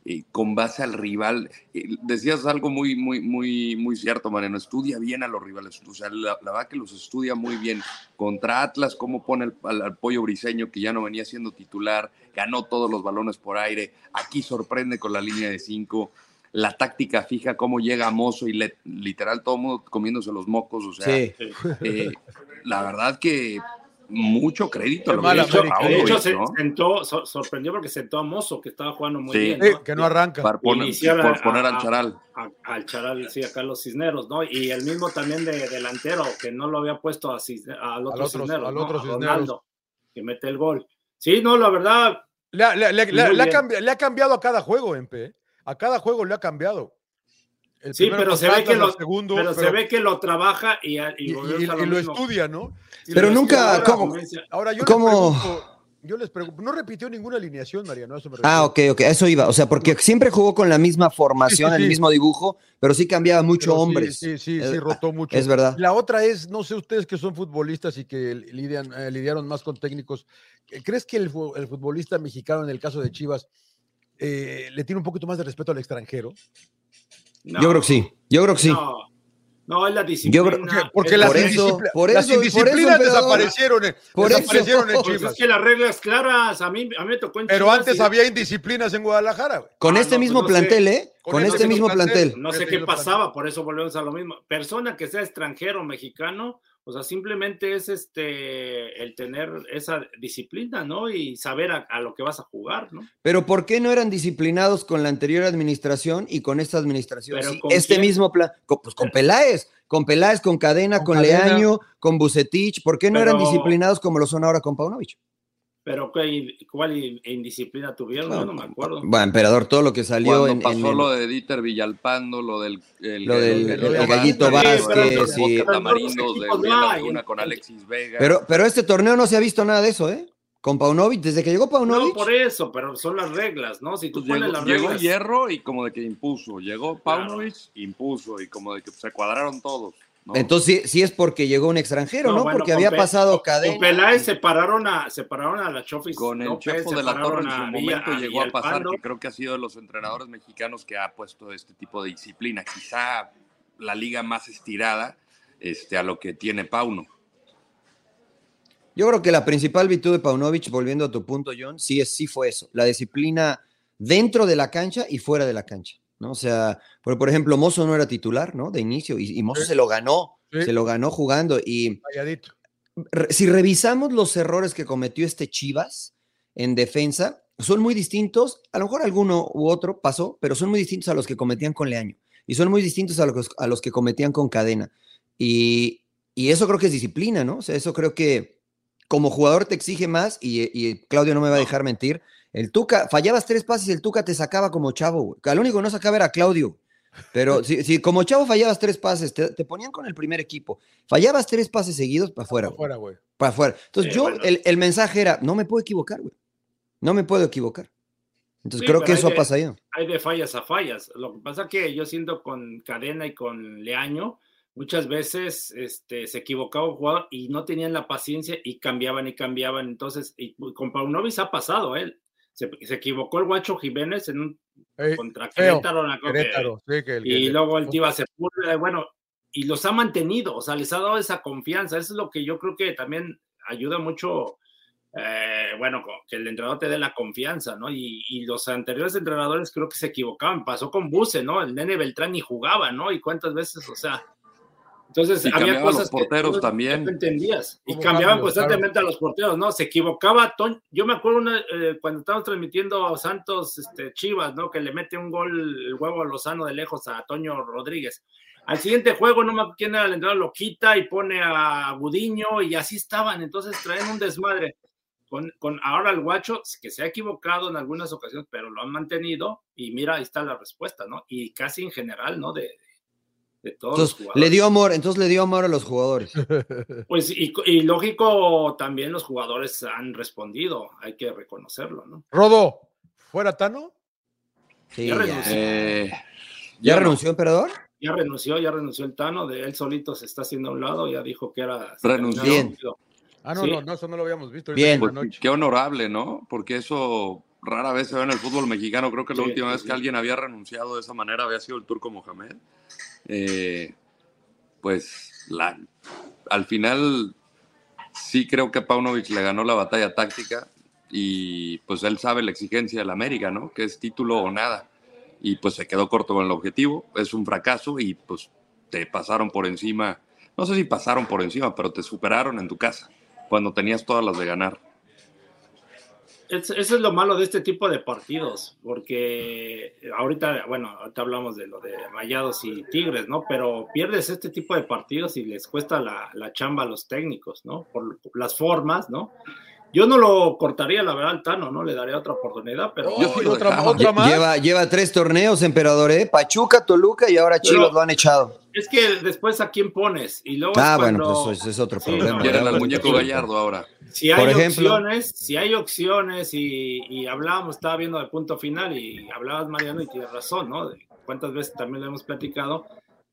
eh, con base al rival. Eh, decías algo muy, muy, muy, muy cierto, Mariano, estudia bien a los rivales, o sea, la, la verdad que los estudia muy bien. Contra Atlas, cómo pone el- al, al pollo briseño, que ya no venía siendo titular, ganó todos los balones por aire, aquí sorprende con la línea de cinco. La táctica fija, cómo llega Mozo y le- literal todo el mundo comiéndose los mocos. O sea, Sí. eh, la verdad que mucho crédito a lo Qué mal que hizo América. De hecho, Paunovic, se ¿no? sentó, sor- sorprendió porque sentó a Mozo, que estaba jugando muy Sí. bien. ¿no? que no arranca. Para poner, a- por poner a- al Charal. a- al Charal, sí, a Carlos Cisneros, ¿no? Y el mismo también de delantero, que no lo había puesto a Cisne- al otro otro- Cisneros, al ¿no? otro A Cisneros. Ronaldo, que mete el gol. Sí, no, la verdad, Le, ha- le- le- ha le ha cambiado a cada juego, Empe. ¿eh? A cada juego le ha cambiado. El sí, pero se ve que lo, segundo, pero se ve que lo trabaja y, y, y, volvemos y- a y lo mismo. estudia, ¿no? Y Pero nunca- estudia. ¿cómo- Ahora yo cómo- les pregunto, yo les pregunto, no repitió ninguna alineación, Mariano, eso me Ah, ok, ok, a eso iba. O sea, porque siempre jugó con la misma formación, Sí, sí, el sí. mismo dibujo, pero sí cambiaba mucho Pero hombres. Sí, sí, sí, Eh, rotó mucho. Es verdad. La otra es, no sé ustedes que son futbolistas y que lidian, eh, lidiaron más con técnicos, ¿crees que el, fu- el futbolista mexicano en el caso de Chivas eh, le tiene un poquito más de respeto al extranjero? No, Yo creo que sí. Yo creo que sí. No, no, es la Yo disciplina. creo- Porque, porque es las, Por eso, por las eso, por eso, indisciplinas desaparecieron, Por desaparecieron en. Pues es que las reglas claras, a mí, a mí me tocó en Pero Chivas antes y- había indisciplinas en Guadalajara. güey. Con Ah, este no, mismo pues sé. plantel, ¿eh? Con Con, este este mismo plantel. plantel. No sé Ese qué pasaba, por eso volvemos a lo mismo. Persona que sea extranjero, mexicano, o sea, simplemente es este el tener esa disciplina, ¿no? Y saber a, a lo que vas a jugar, ¿no? Pero ¿por qué no eran disciplinados con la anterior administración y con esta administración? ¿Pero Sí, con este quién? mismo plan, con, pues con Peláez, con Peláez, con Cadena, Con con, Cadena. Leaño, con Bucetich, ¿por qué no eran disciplinados como lo son ahora con Paunovic? Pero ¿qué, ¿cuál in- indisciplina tuvieron? Yo no me acuerdo. Bueno, emperador, todo lo que salió Cuando en, pasó en el- lo de Dieter Villalpando, lo del el, Lo del- el- el el Gallito Vázquez, sí. Tamarindos, de no. Antuna con Alexis Vega. Pero, pero este torneo no se ha visto nada de eso, ¿eh? Con Paunovic, desde que llegó No, Paunovic. por eso, pero son las reglas, ¿no? Si tú Pues pones llegó, las llegó reglas. Hierro y como de que impuso. Llegó Paunovic, impuso. Y como de que se cuadraron todos. ¿No? Entonces sí, sí es porque llegó un extranjero, ¿no? bueno, porque había Pe- pasado cadena. Con Peláez separaron a, separaron a la Chofis. Con el López, Chepo de la Torre en su a momento llegó a pasar, que creo que ha sido de los entrenadores mexicanos que ha puesto este tipo de disciplina. Quizá la liga más estirada este, a lo que tiene Pauno. Yo creo que la principal virtud de Paunovic, volviendo a tu punto, John, sí, es, sí fue eso, la disciplina dentro de la cancha y fuera de la cancha, ¿no? O sea, por, por ejemplo, Mozo no era titular, ¿no? De inicio, y, y Mozo Sí. se lo ganó, Sí. se lo ganó jugando. Y si revisamos los errores que cometió este Chivas en defensa, son muy distintos, a lo mejor alguno u otro pasó, pero son muy distintos a los que cometían con Leaño, y son muy distintos a los, a los que cometían con Cadena. Y, y eso creo que es disciplina, ¿no? O sea, eso creo que como jugador te exige más y, y Claudio no me va a dejar mentir. El Tuca, fallabas tres pases y el Tuca te sacaba como chavo, güey. Al único que no sacaba era Claudio. Pero si, si como chavo fallabas tres pases, te, te ponían con el primer equipo. Fallabas tres pases seguidos para afuera, güey. Afuera, güey. Para afuera. Entonces Sí, yo, bueno. el, el mensaje era, no me puedo equivocar, güey. No me puedo equivocar. Entonces Sí, creo que eso ha pasado. Hay de fallas a fallas. Lo que pasa que yo siento con Cadena y con Leaño, muchas veces este, se equivocaba un jugador y no tenían la paciencia y cambiaban y cambiaban. Entonces, y con Paunovic ha pasado, él. Se, se equivocó el Guacho Jiménez en un Ey, contra. Querétaro, una cosa que- sí, que el- y que- luego el Tiva Sepúlveda, bueno, y los ha mantenido, o sea, les ha dado esa confianza. Eso es lo que yo creo que también ayuda mucho eh, bueno, que el entrenador te dé la confianza, ¿no? Y, y los anteriores entrenadores creo que se equivocaban. Pasó con Buse, ¿no? El nene Beltrán ni jugaba, ¿no? Y cuántas veces, o sea. Entonces, Y había cambiaban cosas los que porteros tú no- también. no entendías. Y cambiaban cambios, constantemente a los porteros, ¿no? Se equivocaba Toño. Yo me acuerdo una, eh, cuando estábamos transmitiendo a Santos este, Chivas, ¿no? Que le mete un gol el huevo Lozano de lejos a Toño Rodríguez. Al siguiente juego, no me acuerdo quién era el entrenador, lo quita y pone a Gudiño y así estaban. Entonces traen un desmadre. Con, con ahora el guacho, que se ha equivocado en algunas ocasiones, pero lo han mantenido y mira, ahí está la respuesta, ¿no? Y casi en general, ¿no? De, de todos los Entonces, jugadores. le dio amor, entonces le dio amor a los jugadores. Pues y, y lógico, también los jugadores han respondido, hay que reconocerlo, ¿no? Rodo, ¿fuera Tano? Sí, Ya ya. renunció. Eh, ¿Ya renunció, emperador? Ya renunció, ya renunció el Tano, de él solito se está haciendo a un lado, ya dijo que era... Renunció. Bien. Ah, no, Sí. no, no, eso no lo habíamos visto. Bien. Pues, noche. qué honorable, ¿no? Porque eso rara vez se ve en el fútbol mexicano. Creo que la Sí, última sí, vez sí. que alguien había renunciado de esa manera había sido el turco Mohamed. Eh, pues al final sí creo que Paunovic le ganó la batalla táctica y pues él sabe la exigencia del América, ¿no? Que es título o nada. Y pues se quedó corto con el objetivo. Es un fracaso y pues te pasaron por encima. No sé si pasaron por encima, pero te superaron en tu casa cuando tenías todas las de ganar. Es- eso es lo malo de este tipo de partidos, porque ahorita, bueno, ahorita hablamos de lo de Rayados y Tigres, ¿no? Pero pierdes este tipo de partidos y les cuesta la, la chamba a los técnicos, ¿no? Por las formas, ¿no? Yo no lo cortaría, la verdad, al Tano, ¿no? Le daría otra oportunidad, pero... Oh, Yo otra, otra más. Lleva, lleva tres torneos, emperador, ¿eh? Pachuca, Toluca y ahora Chivas lo han echado. Es que después a quién pones y luego Ah, bueno, pues ese es otro Sí, problema. no, al muñeco Gallardo ahora. Si hay Por ejemplo. opciones, si hay opciones y, y hablábamos, estaba viendo el punto final y hablabas Mariano y tienes razón, ¿no? De Cuántas veces también lo hemos platicado,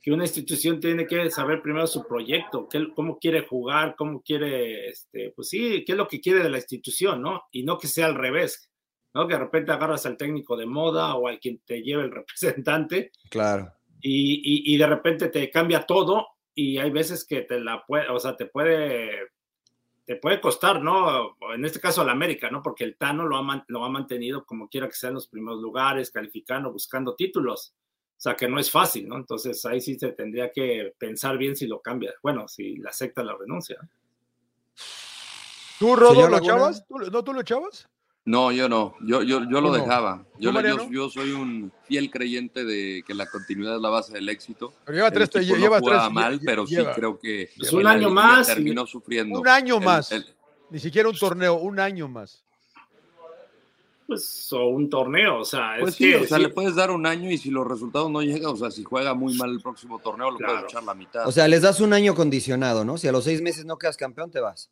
que una institución tiene que saber primero su proyecto, qué, cómo quiere jugar, cómo quiere, este, pues sí, qué es lo que quiere de la institución, ¿no? Y no que sea al revés, ¿no? Que de repente agarras al técnico de moda o al quien te lleve el representante Claro. y, y- y de repente te cambia todo y hay veces que te la puede, o sea, te puede, te puede costar, ¿no? En este caso al América, ¿no? Porque el Tano lo ha, lo ha mantenido como quiera que sea en los primeros lugares, calificando, buscando títulos. O sea, que no es fácil, ¿no? Entonces ahí sí se tendría que pensar bien si lo cambia. Bueno, si le acepta la renuncia. ¿Tú, Rodo, lo echabas? ¿Tú, ¿No, tú lo echabas? No, yo no, yo, yo, yo lo dejaba. Yo, ¿Tú, le- yo, yo soy un fiel creyente de que la continuidad es la base del éxito. Pero lleva El tres, lleva no jugaba tres. mal, pero sí lleva creo que Pues en un la año más y- terminó sufriendo. Un año El- más. el- Ni siquiera un torneo, un año más. Pues, o un torneo, o sea, pues es sí, que o sea, sí, le puedes dar un año y si los resultados no llegan, o sea, si juega muy mal el próximo torneo, lo Claro. puedes echar la mitad. O sea, les das un año condicionado, ¿no? Si a los seis meses no quedas campeón, te vas.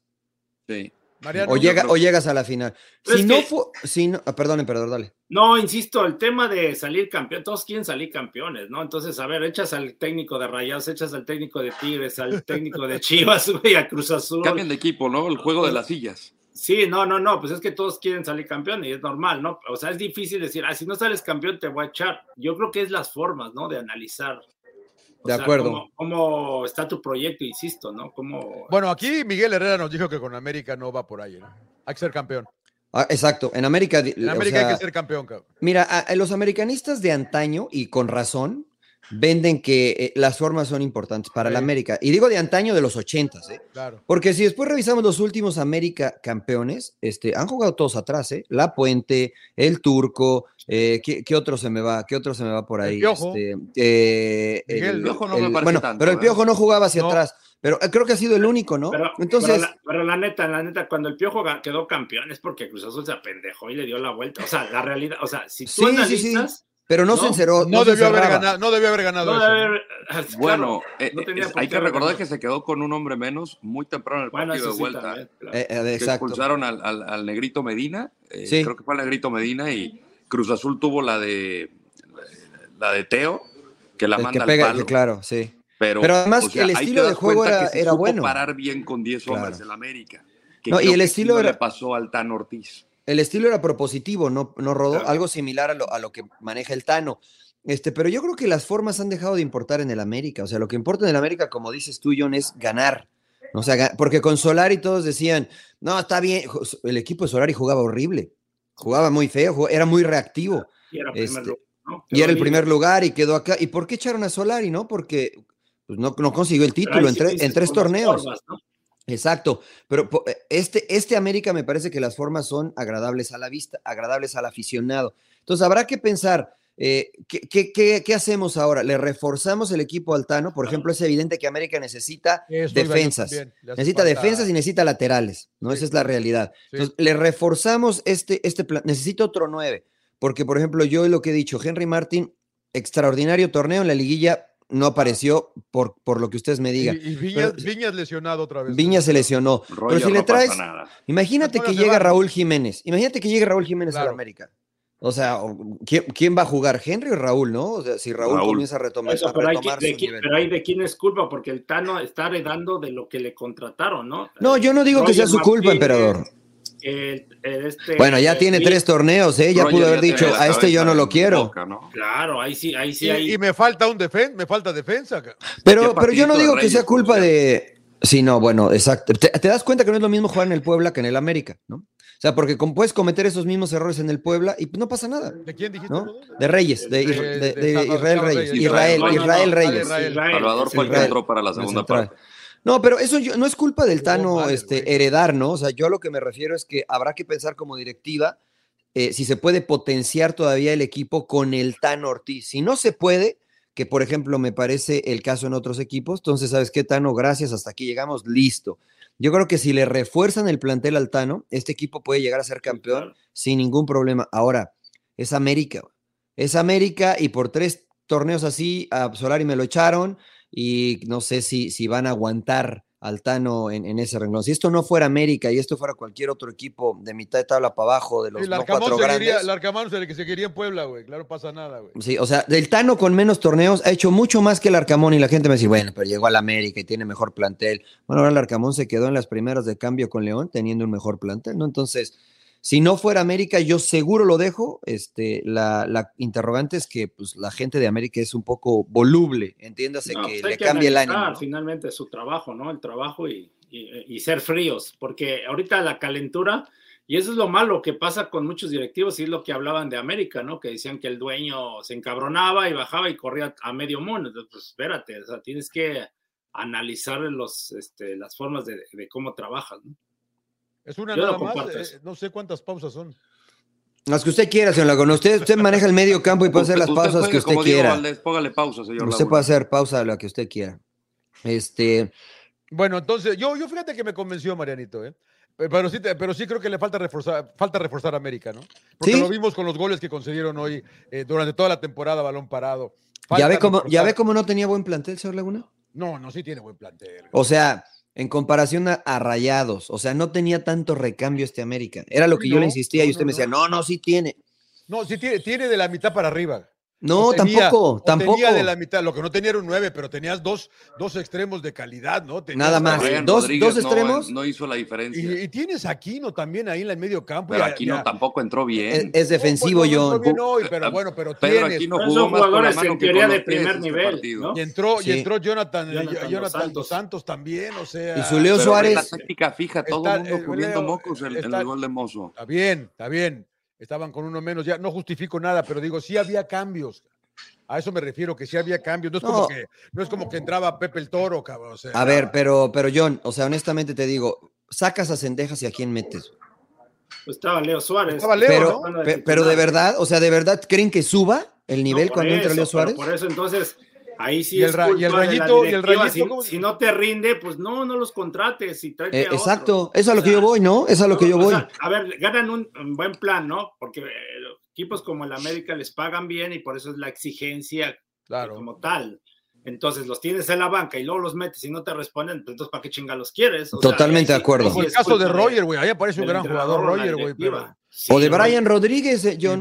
sí. Mariano, O, llega, o llegas a la final. Pero Si no que- fue. Si no, ah, perdón, dale. No, insisto, el tema de salir campeón, todos quieren salir campeones, ¿no? Entonces, a ver, echas al técnico de Rayados, echas al técnico de Tigres, al técnico de Chivas, güey, a Cruz Azul. Cambian de equipo, ¿no? El juego de las sillas. Sí, no, no, no, pues es que todos quieren salir campeón y es normal, ¿no? O sea, es difícil decir, ah, si no sales campeón te voy a echar. Yo creo que es las formas, ¿no? De analizar. O De sea, acuerdo. Cómo, cómo está tu proyecto, insisto, ¿no? Cómo... Bueno, aquí Miguel Herrera nos dijo que con América no va por ahí. ¿no? Hay que ser campeón. Ah, exacto. En América. En o América sea, hay que ser campeón, cabrón. Mira, a- a los americanistas de antaño, y con razón, venden que eh, las formas son importantes para la Sí. América. Y digo de antaño de los ochentas, ¿eh? Claro. Porque si después revisamos los últimos América campeones, este, han jugado todos atrás, ¿eh? La Puente, el Turco, eh, ¿qué, qué otro se me va? ¿Qué otro se me va por El ahí? Piojo. Este, eh, el- el Piojo no me el- parece bueno, tanto, pero el. Piojo no jugaba hacia No. atrás. Pero creo que ha sido el único, ¿no? Pero, Entonces, pero la, pero la neta, la neta, cuando el Piojo quedó campeón es porque Cruz Azul se apendejó y le dio la vuelta. O sea, la realidad, o sea, si tú Sí, sí, sí. Pero no, no, se encerró. No, se debió haber ganado, no debió haber ganado no eso. ¿no? haber- claro, Bueno, eh, no por hay que recordar ganado. que se quedó con un hombre menos muy temprano en el Bueno, partido de sí vuelta. también, claro. Eh, eh, que expulsaron al, al- al negrito Medina, eh, Sí. creo que fue al negrito Medina y Cruz Azul tuvo la de la de Teo, que la El manda que pega, al palo. claro, sí. Pero, Pero además o sea, el estilo de juego era- que se era supo bueno. parar bien con 10 hombres Claro. del América. Que No, y el estilo sí no era- le pasó al Tan Ortiz. El estilo era propositivo, no, no rodó, Claro. algo similar a lo, a lo que maneja el Tano. Este, pero yo creo que las formas han dejado de importar en el América. O sea, lo que importa en el América, como dices tú, John, es ganar. O sea, porque con Solari todos decían, no, está bien. El equipo de Solari jugaba horrible. Jugaba muy feo, jugaba- era muy reactivo. Y era primer Este, lugar, ¿no? Y era el primer lugar y quedó acá. ¿Y por qué echaron a Solari, no? Porque pues, no, no consiguió el título en, tre- en tres torneos. formas, ¿no? Exacto, pero eh, este, este América me parece que las formas son agradables a la vista, agradables al aficionado. Entonces habrá que pensar, eh, ¿qué, qué- qué- qué hacemos ahora? ¿Le reforzamos el equipo altano? Por ejemplo, es evidente que América necesita Eso defensas, necesita falta- defensas y necesita laterales, ¿no? Sí, Esa es la realidad. Sí. Entonces, le reforzamos este, este plan, necesita otro nueve, porque por ejemplo, yo lo que he dicho, Henry Martin, extraordinario torneo en la liguilla, no apareció por, por lo que ustedes me digan. Y, y Viñas, Pero- Viñas lesionado otra vez. Viña se lesionó. Pero si le no traes, nada. imagínate que llega. Raúl Jiménez. Imagínate que llegue Raúl Jiménez a Claro. la América. O sea, ¿quién, quién va a jugar? ¿Henry o Raúl, no? O sea, si Raúl, Raúl. comienza a retomar, Eso, a pero, retomar de su pero hay de quién es culpa, porque el Tano está heredando de lo que le contrataron, ¿no? No, yo no digo que sea su culpa, Martínez, emperador. El- el este- Bueno, ya el- tiene el- tres torneos, ¿eh? Ya Roger pudo haber dicho, a este yo no lo quiero. boca, ¿no? Claro, ahí sí, ahí sí Y, hay. y me falta un defen me falta defensa. Pero, ¿Qué pero yo no digo que sea culpa de... Sí, no, bueno, exacto. Te, te das cuenta que no es lo mismo jugar en el Puebla que en el América, ¿no? O sea, porque puedes cometer esos mismos errores en el Puebla y pues, no pasa nada, ¿De quién dijiste? ¿no? De Reyes, de, De- Israel Reyes. Israel, Israel Reyes. Israel. Salvador fue el que entró para la segunda parte. No, pero eso yo- no es culpa del Tano este, güey. heredar, ¿no? O sea, yo a lo que me refiero es que habrá que pensar como directiva eh, si se puede potenciar todavía el equipo con el Tano Ortiz. Si no se puede, que por ejemplo me parece el caso en otros equipos, entonces, ¿sabes qué, Tano? Gracias, hasta aquí llegamos, listo. Yo creo que si le refuerzan el plantel al Tano, este equipo puede llegar a ser campeón claro. sin ningún problema. Ahora, es América. Es América y por tres torneos así, a Solari me lo echaron y no sé si, si van a aguantar al Tano en, en ese renglón. Si esto no fuera América y esto fuera cualquier otro equipo de mitad de tabla para abajo, de los El no cuatro grandes. el Arcamón es el que se quería en Puebla, güey. Claro, pasa nada, güey. Sí, o sea, del Tano con menos torneos ha hecho mucho más que el Arcamón y la gente me dice, bueno, pero llegó al América y tiene mejor plantel. Bueno, ahora el Arcamón se quedó en las primeras de cambio con León teniendo un mejor plantel, ¿no? Entonces, si no fuera América, yo seguro lo dejo. Este, la, la interrogante es que pues, la gente de América es un poco voluble, entiéndase No, que pues hay le que cambie el ánimo. ¿no? Finalmente su trabajo, ¿no? El trabajo y, y- y ser fríos, porque ahorita la calentura, y eso es lo malo que pasa con muchos directivos, y es lo que hablaban de América, ¿no? Que decían que el dueño se encabronaba y bajaba y corría a medio mundo. Entonces, pues espérate, o sea, tienes que analizar los, este, las formas de, de cómo trabajas, ¿no? Es una Yo no nada más. eh, no sé cuántas pausas son. Las que usted quiera, señor Laguna. Usted, usted maneja el medio campo y puede hacer las Usted pausas juegue que usted como quiera. Valdés, póngale pausa, señor Usted Laguna. puede hacer pausa de lo que usted quiera. Este, Bueno, entonces, yo, yo fíjate que me convenció Marianito, ¿eh? Pe- Pero sí, pero sí creo que le falta reforzar, falta reforzar a América, ¿no? Porque Sí. lo vimos con los goles que concedieron hoy eh, durante toda la temporada, balón parado. ¿ya ve, cómo, ¿ya ve cómo no tenía buen plantel, señor Laguna? No, no, sí tiene buen plantel. O sea, en comparación a, a Rayados, o sea, no tenía tanto recambio este América. Era lo que yo le No, insistía y usted no, me decía, no. no, no, sí tiene. No, sí tiene, tiene de la mitad para arriba. No, O tenía- tampoco, o tampoco. Tenía de la mitad, lo que no tenía era un 9, pero tenías dos, dos extremos de calidad, ¿no? Tenías Nada más. Dos- dos no- extremos. No, hizo la diferencia. Y, y tienes a Aquino también ahí en el medio campo. pero y a- aquí y a- no tampoco entró Es, bien. es defensivo, Bueno, no John. entró bien hoy, pero bueno, pero Pedro tienes. Aquino jugó son más con la jugadores mano en que teoría con de primer este nivel. ¿no? Y entró, Sí. y entró Jonathan, Jonathan Jonathan, Dos Santos. Santos. también, o sea. Y su Leo Suárez- La táctica fija, todo Está- el mundo eh, cubriendo mocos el gol de Mozo. Está bien, está bien. Estaban con uno menos, ya no justifico nada, pero digo, sí había cambios. A eso me refiero, que sí había cambios. No es, No. Como, que, no es como que entraba Pepe el Toro, cabrón. o sea, A ver, pero, pero John, o sea, honestamente te digo, sacas a Cendejas y a quién metes. Pues estaba Leo Suárez. Estaba Leo, Pero, pero de verdad, o sea, de verdad, ¿creen que suba el nivel cuando entra Leo Suárez? Por eso, entonces, ahí sí Y el es ra- y el culpa de la rayito- y el rayito, si, no te rinde, pues no, no los contrates y Eh, a exacto, eso es a lo O que yo voy, ¿no? Es a lo que yo voy. sea, a ver, ganan un, un buen plan, ¿no? Porque eh, equipos como el América les pagan bien y por eso es la exigencia Claro. como tal. Entonces los tienes en la banca y luego los metes y no te responden, pues entonces ¿para qué chinga los quieres? O sea, Totalmente de acuerdo. Como el caso de culpa Roger, güey. Ahí aparece un gran jugador, Roger, güey. Pero... Sí, O de. Brian Rodríguez, eh, John,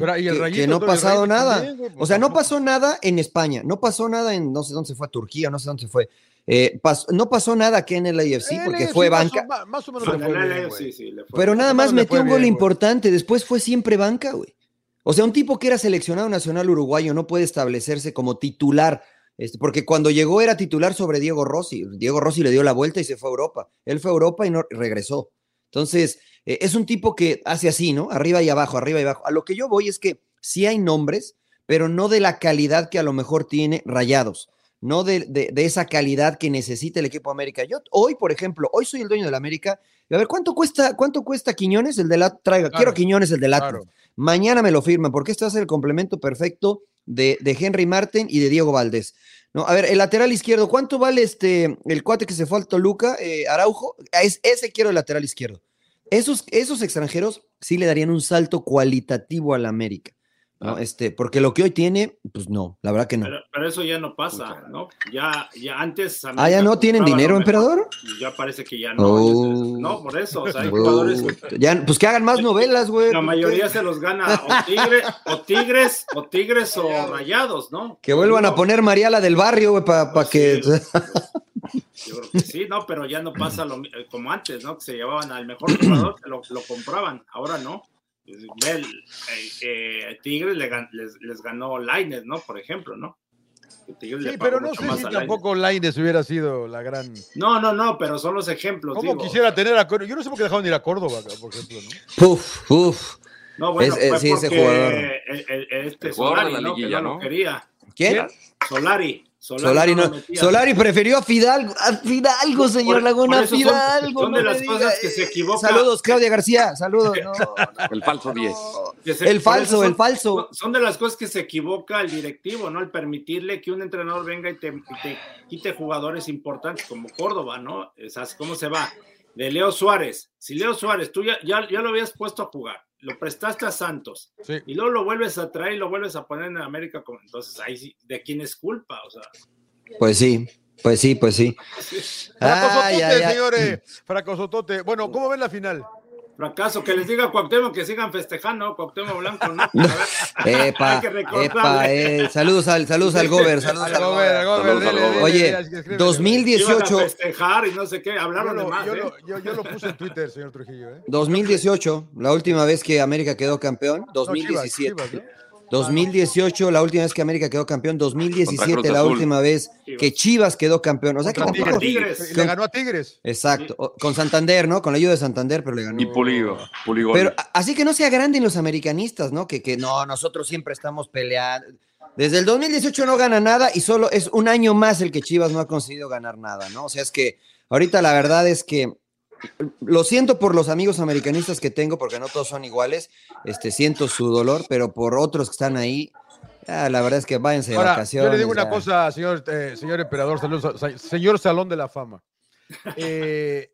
que- no ha pasado nada. también, güey, pues o sea, no pasó nada en España, no pasó nada en, no sé dónde se fue, a Turquía, no sé dónde se fue. Eh, pas- no pasó nada aquí en el AFC porque fue más o- banca, Más o menos fue bien, sí, fue pero nada más metió un gol bien, güey. importante, después fue siempre banca, güey. O sea, un tipo que era seleccionado nacional uruguayo no puede establecerse como titular Este, porque cuando llegó era titular sobre Diego Rossi. Diego Rossi le dio la vuelta y se fue a Europa. Él fue a Europa y no regresó. Entonces, eh, es un tipo que hace así, ¿no? Arriba y abajo, arriba y abajo. A lo que yo voy es que sí hay nombres, pero no de la calidad que a lo mejor tiene Rayados, no de, de- de esa calidad que necesita el equipo América. Yo hoy, por ejemplo, hoy soy el dueño del América. Y a ver, ¿cuánto cuesta, cuánto cuesta Quiñones? El de la traiga. Claro, Quiero Quiñones, el del Atlas. claro. Mañana me lo firman, porque este va a ser el complemento perfecto de, de Henry Martin y de Diego Valdés. No, a ver, el lateral izquierdo, ¿cuánto vale este el cuate que se fue al Toluca, eh, Araujo? Es, ese quiero el lateral izquierdo. Esos, esos extranjeros sí le darían un salto cualitativo al América. ¿no? Este, porque lo que hoy tiene, pues no, la verdad que no. Pero, pero eso ya no pasa, ¿no? Ya, ya antes. Ah, ¿ya no tienen dinero, emperador? Ya parece que ya no. Oh. No, por eso. O sea, hay Oh, jugadores. ya, pues que hagan más novelas, güey. La mayoría se los gana o, tigre, o Tigres, o Tigres o Rayados, ¿no? Que vuelvan a poner Mariala del barrio, güey, para que. Yo creo que sí, no, pero ya no pasa lo, eh, como antes, ¿no? Que se llevaban al mejor jugador, se lo, lo compraban, ahora no. El, eh, eh, Tigres le les, les ganó Laines, ¿no? Por ejemplo, ¿no? Que Sí, pero no sé si tampoco Laines hubiera sido la gran. No, no, no, pero son los ejemplos. ¿Cómo digo. quisiera tener a Córdoba? Yo no sé por qué dejaron ir a Córdoba, por ejemplo, ¿no? Uf, uf. No, bueno, Es- es- fue sí, ese jugador. el- el- este El jugador de Solari, la ¿no? Que liguilla, no lo ¿no? quería. ¿Quién? Solari. Solari, Solari, no no. Solari prefirió a Fidalgo, a Fidalgo, señor Por- Laguna, por son- Fidalgo. son de las cosas que se eh, equivoca. Saludos, Claudia García, saludos. no, El falso 10. Que se- El falso, son- el falso. Son, de las cosas que se equivoca el directivo, ¿no? El permitirle que un entrenador venga y te, y te quite jugadores importantes como Córdoba, ¿no? O sea, ¿cómo se va? De Leo Suárez. Si Leo Suárez, tú ya, ya, ya lo habías puesto a jugar, lo prestaste a Santos, Sí. y luego lo vuelves a traer y lo vuelves a poner en América, entonces ahí sí, ¿de quién es culpa? O sea, Pues sí, pues sí, pues sí. Ay, ay. señores. Fracasotote. Bueno, ¿cómo ven la final? Fracaso, que les diga a Cuauhtémoc que sigan festejando, Cuauhtémoc Blanco, ¿no? Epa, Hay que recordarle. epa, eh, saludos al, saludos al Gober, saludos Al Gober, al Gober, Saludos al dele, Gober. dele, Oye, dele, escríbele. Iban a 2018, festejar y no sé qué, Yo hablaron de lo, más, yo, ¿eh? lo, yo, yo lo puse en Twitter, señor Trujillo. ¿eh? 2018, la última vez que América quedó campeón, No, 2017. Chivas, Chivas, ¿no? 2018, la última vez que América quedó campeón. Contra 2017, Cruz la Azul. última vez que Chivas quedó campeón. O sea que tampoco- Tigres. Le ganó a Tigres. Exacto. o- Con Santander, ¿no? Con la ayuda de Santander, pero le ganó. Y Pulido. Puligol. Pero así que no se agranden los americanistas, ¿no? Que, que no, nosotros siempre estamos peleando. Desde el 2018 no gana nada y solo es un año más el que Chivas no ha conseguido ganar nada, ¿no? O sea, es que ahorita la verdad es que lo siento por los amigos americanistas que tengo, porque no todos son iguales. Este, siento su dolor, pero por otros que están ahí, ah, la verdad es que váyanse de Ahora, vacaciones. yo le digo una ya. cosa, señor, eh, señor emperador, saludos, señor Salón de la Fama. Eh,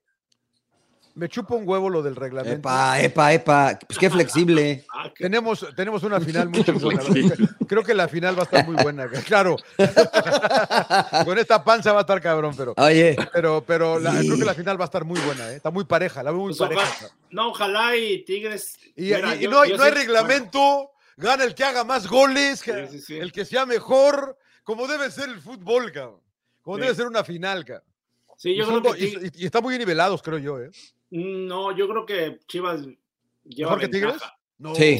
me chupa un huevo lo del reglamento. Epa, epa, epa. Pues qué flexible. Ah, Tenemos, tenemos una final muy flexible. Creo que la final va a estar muy buena. Claro. Con esta panza va a estar cabrón, pero, Oye, pero, pero la- creo que la final va a estar muy buena. ¿eh? Está muy pareja, la veo muy pues, pareja. ojalá- no, ojalá y Tigres. Y, mira, y- y yo- no hay, yo no hay reglamento, gana el que haga más goles, que- Sí, sí, sí. el que sea mejor, como debe ser el fútbol, cabrón. Como Sí. debe ser una final, cabrón. Sí, Y, yo son creo que y- y- y están muy nivelados, creo yo. ¿eh? No, yo creo que Chivas lleva ¿Mejor que Tigres? No. Sí.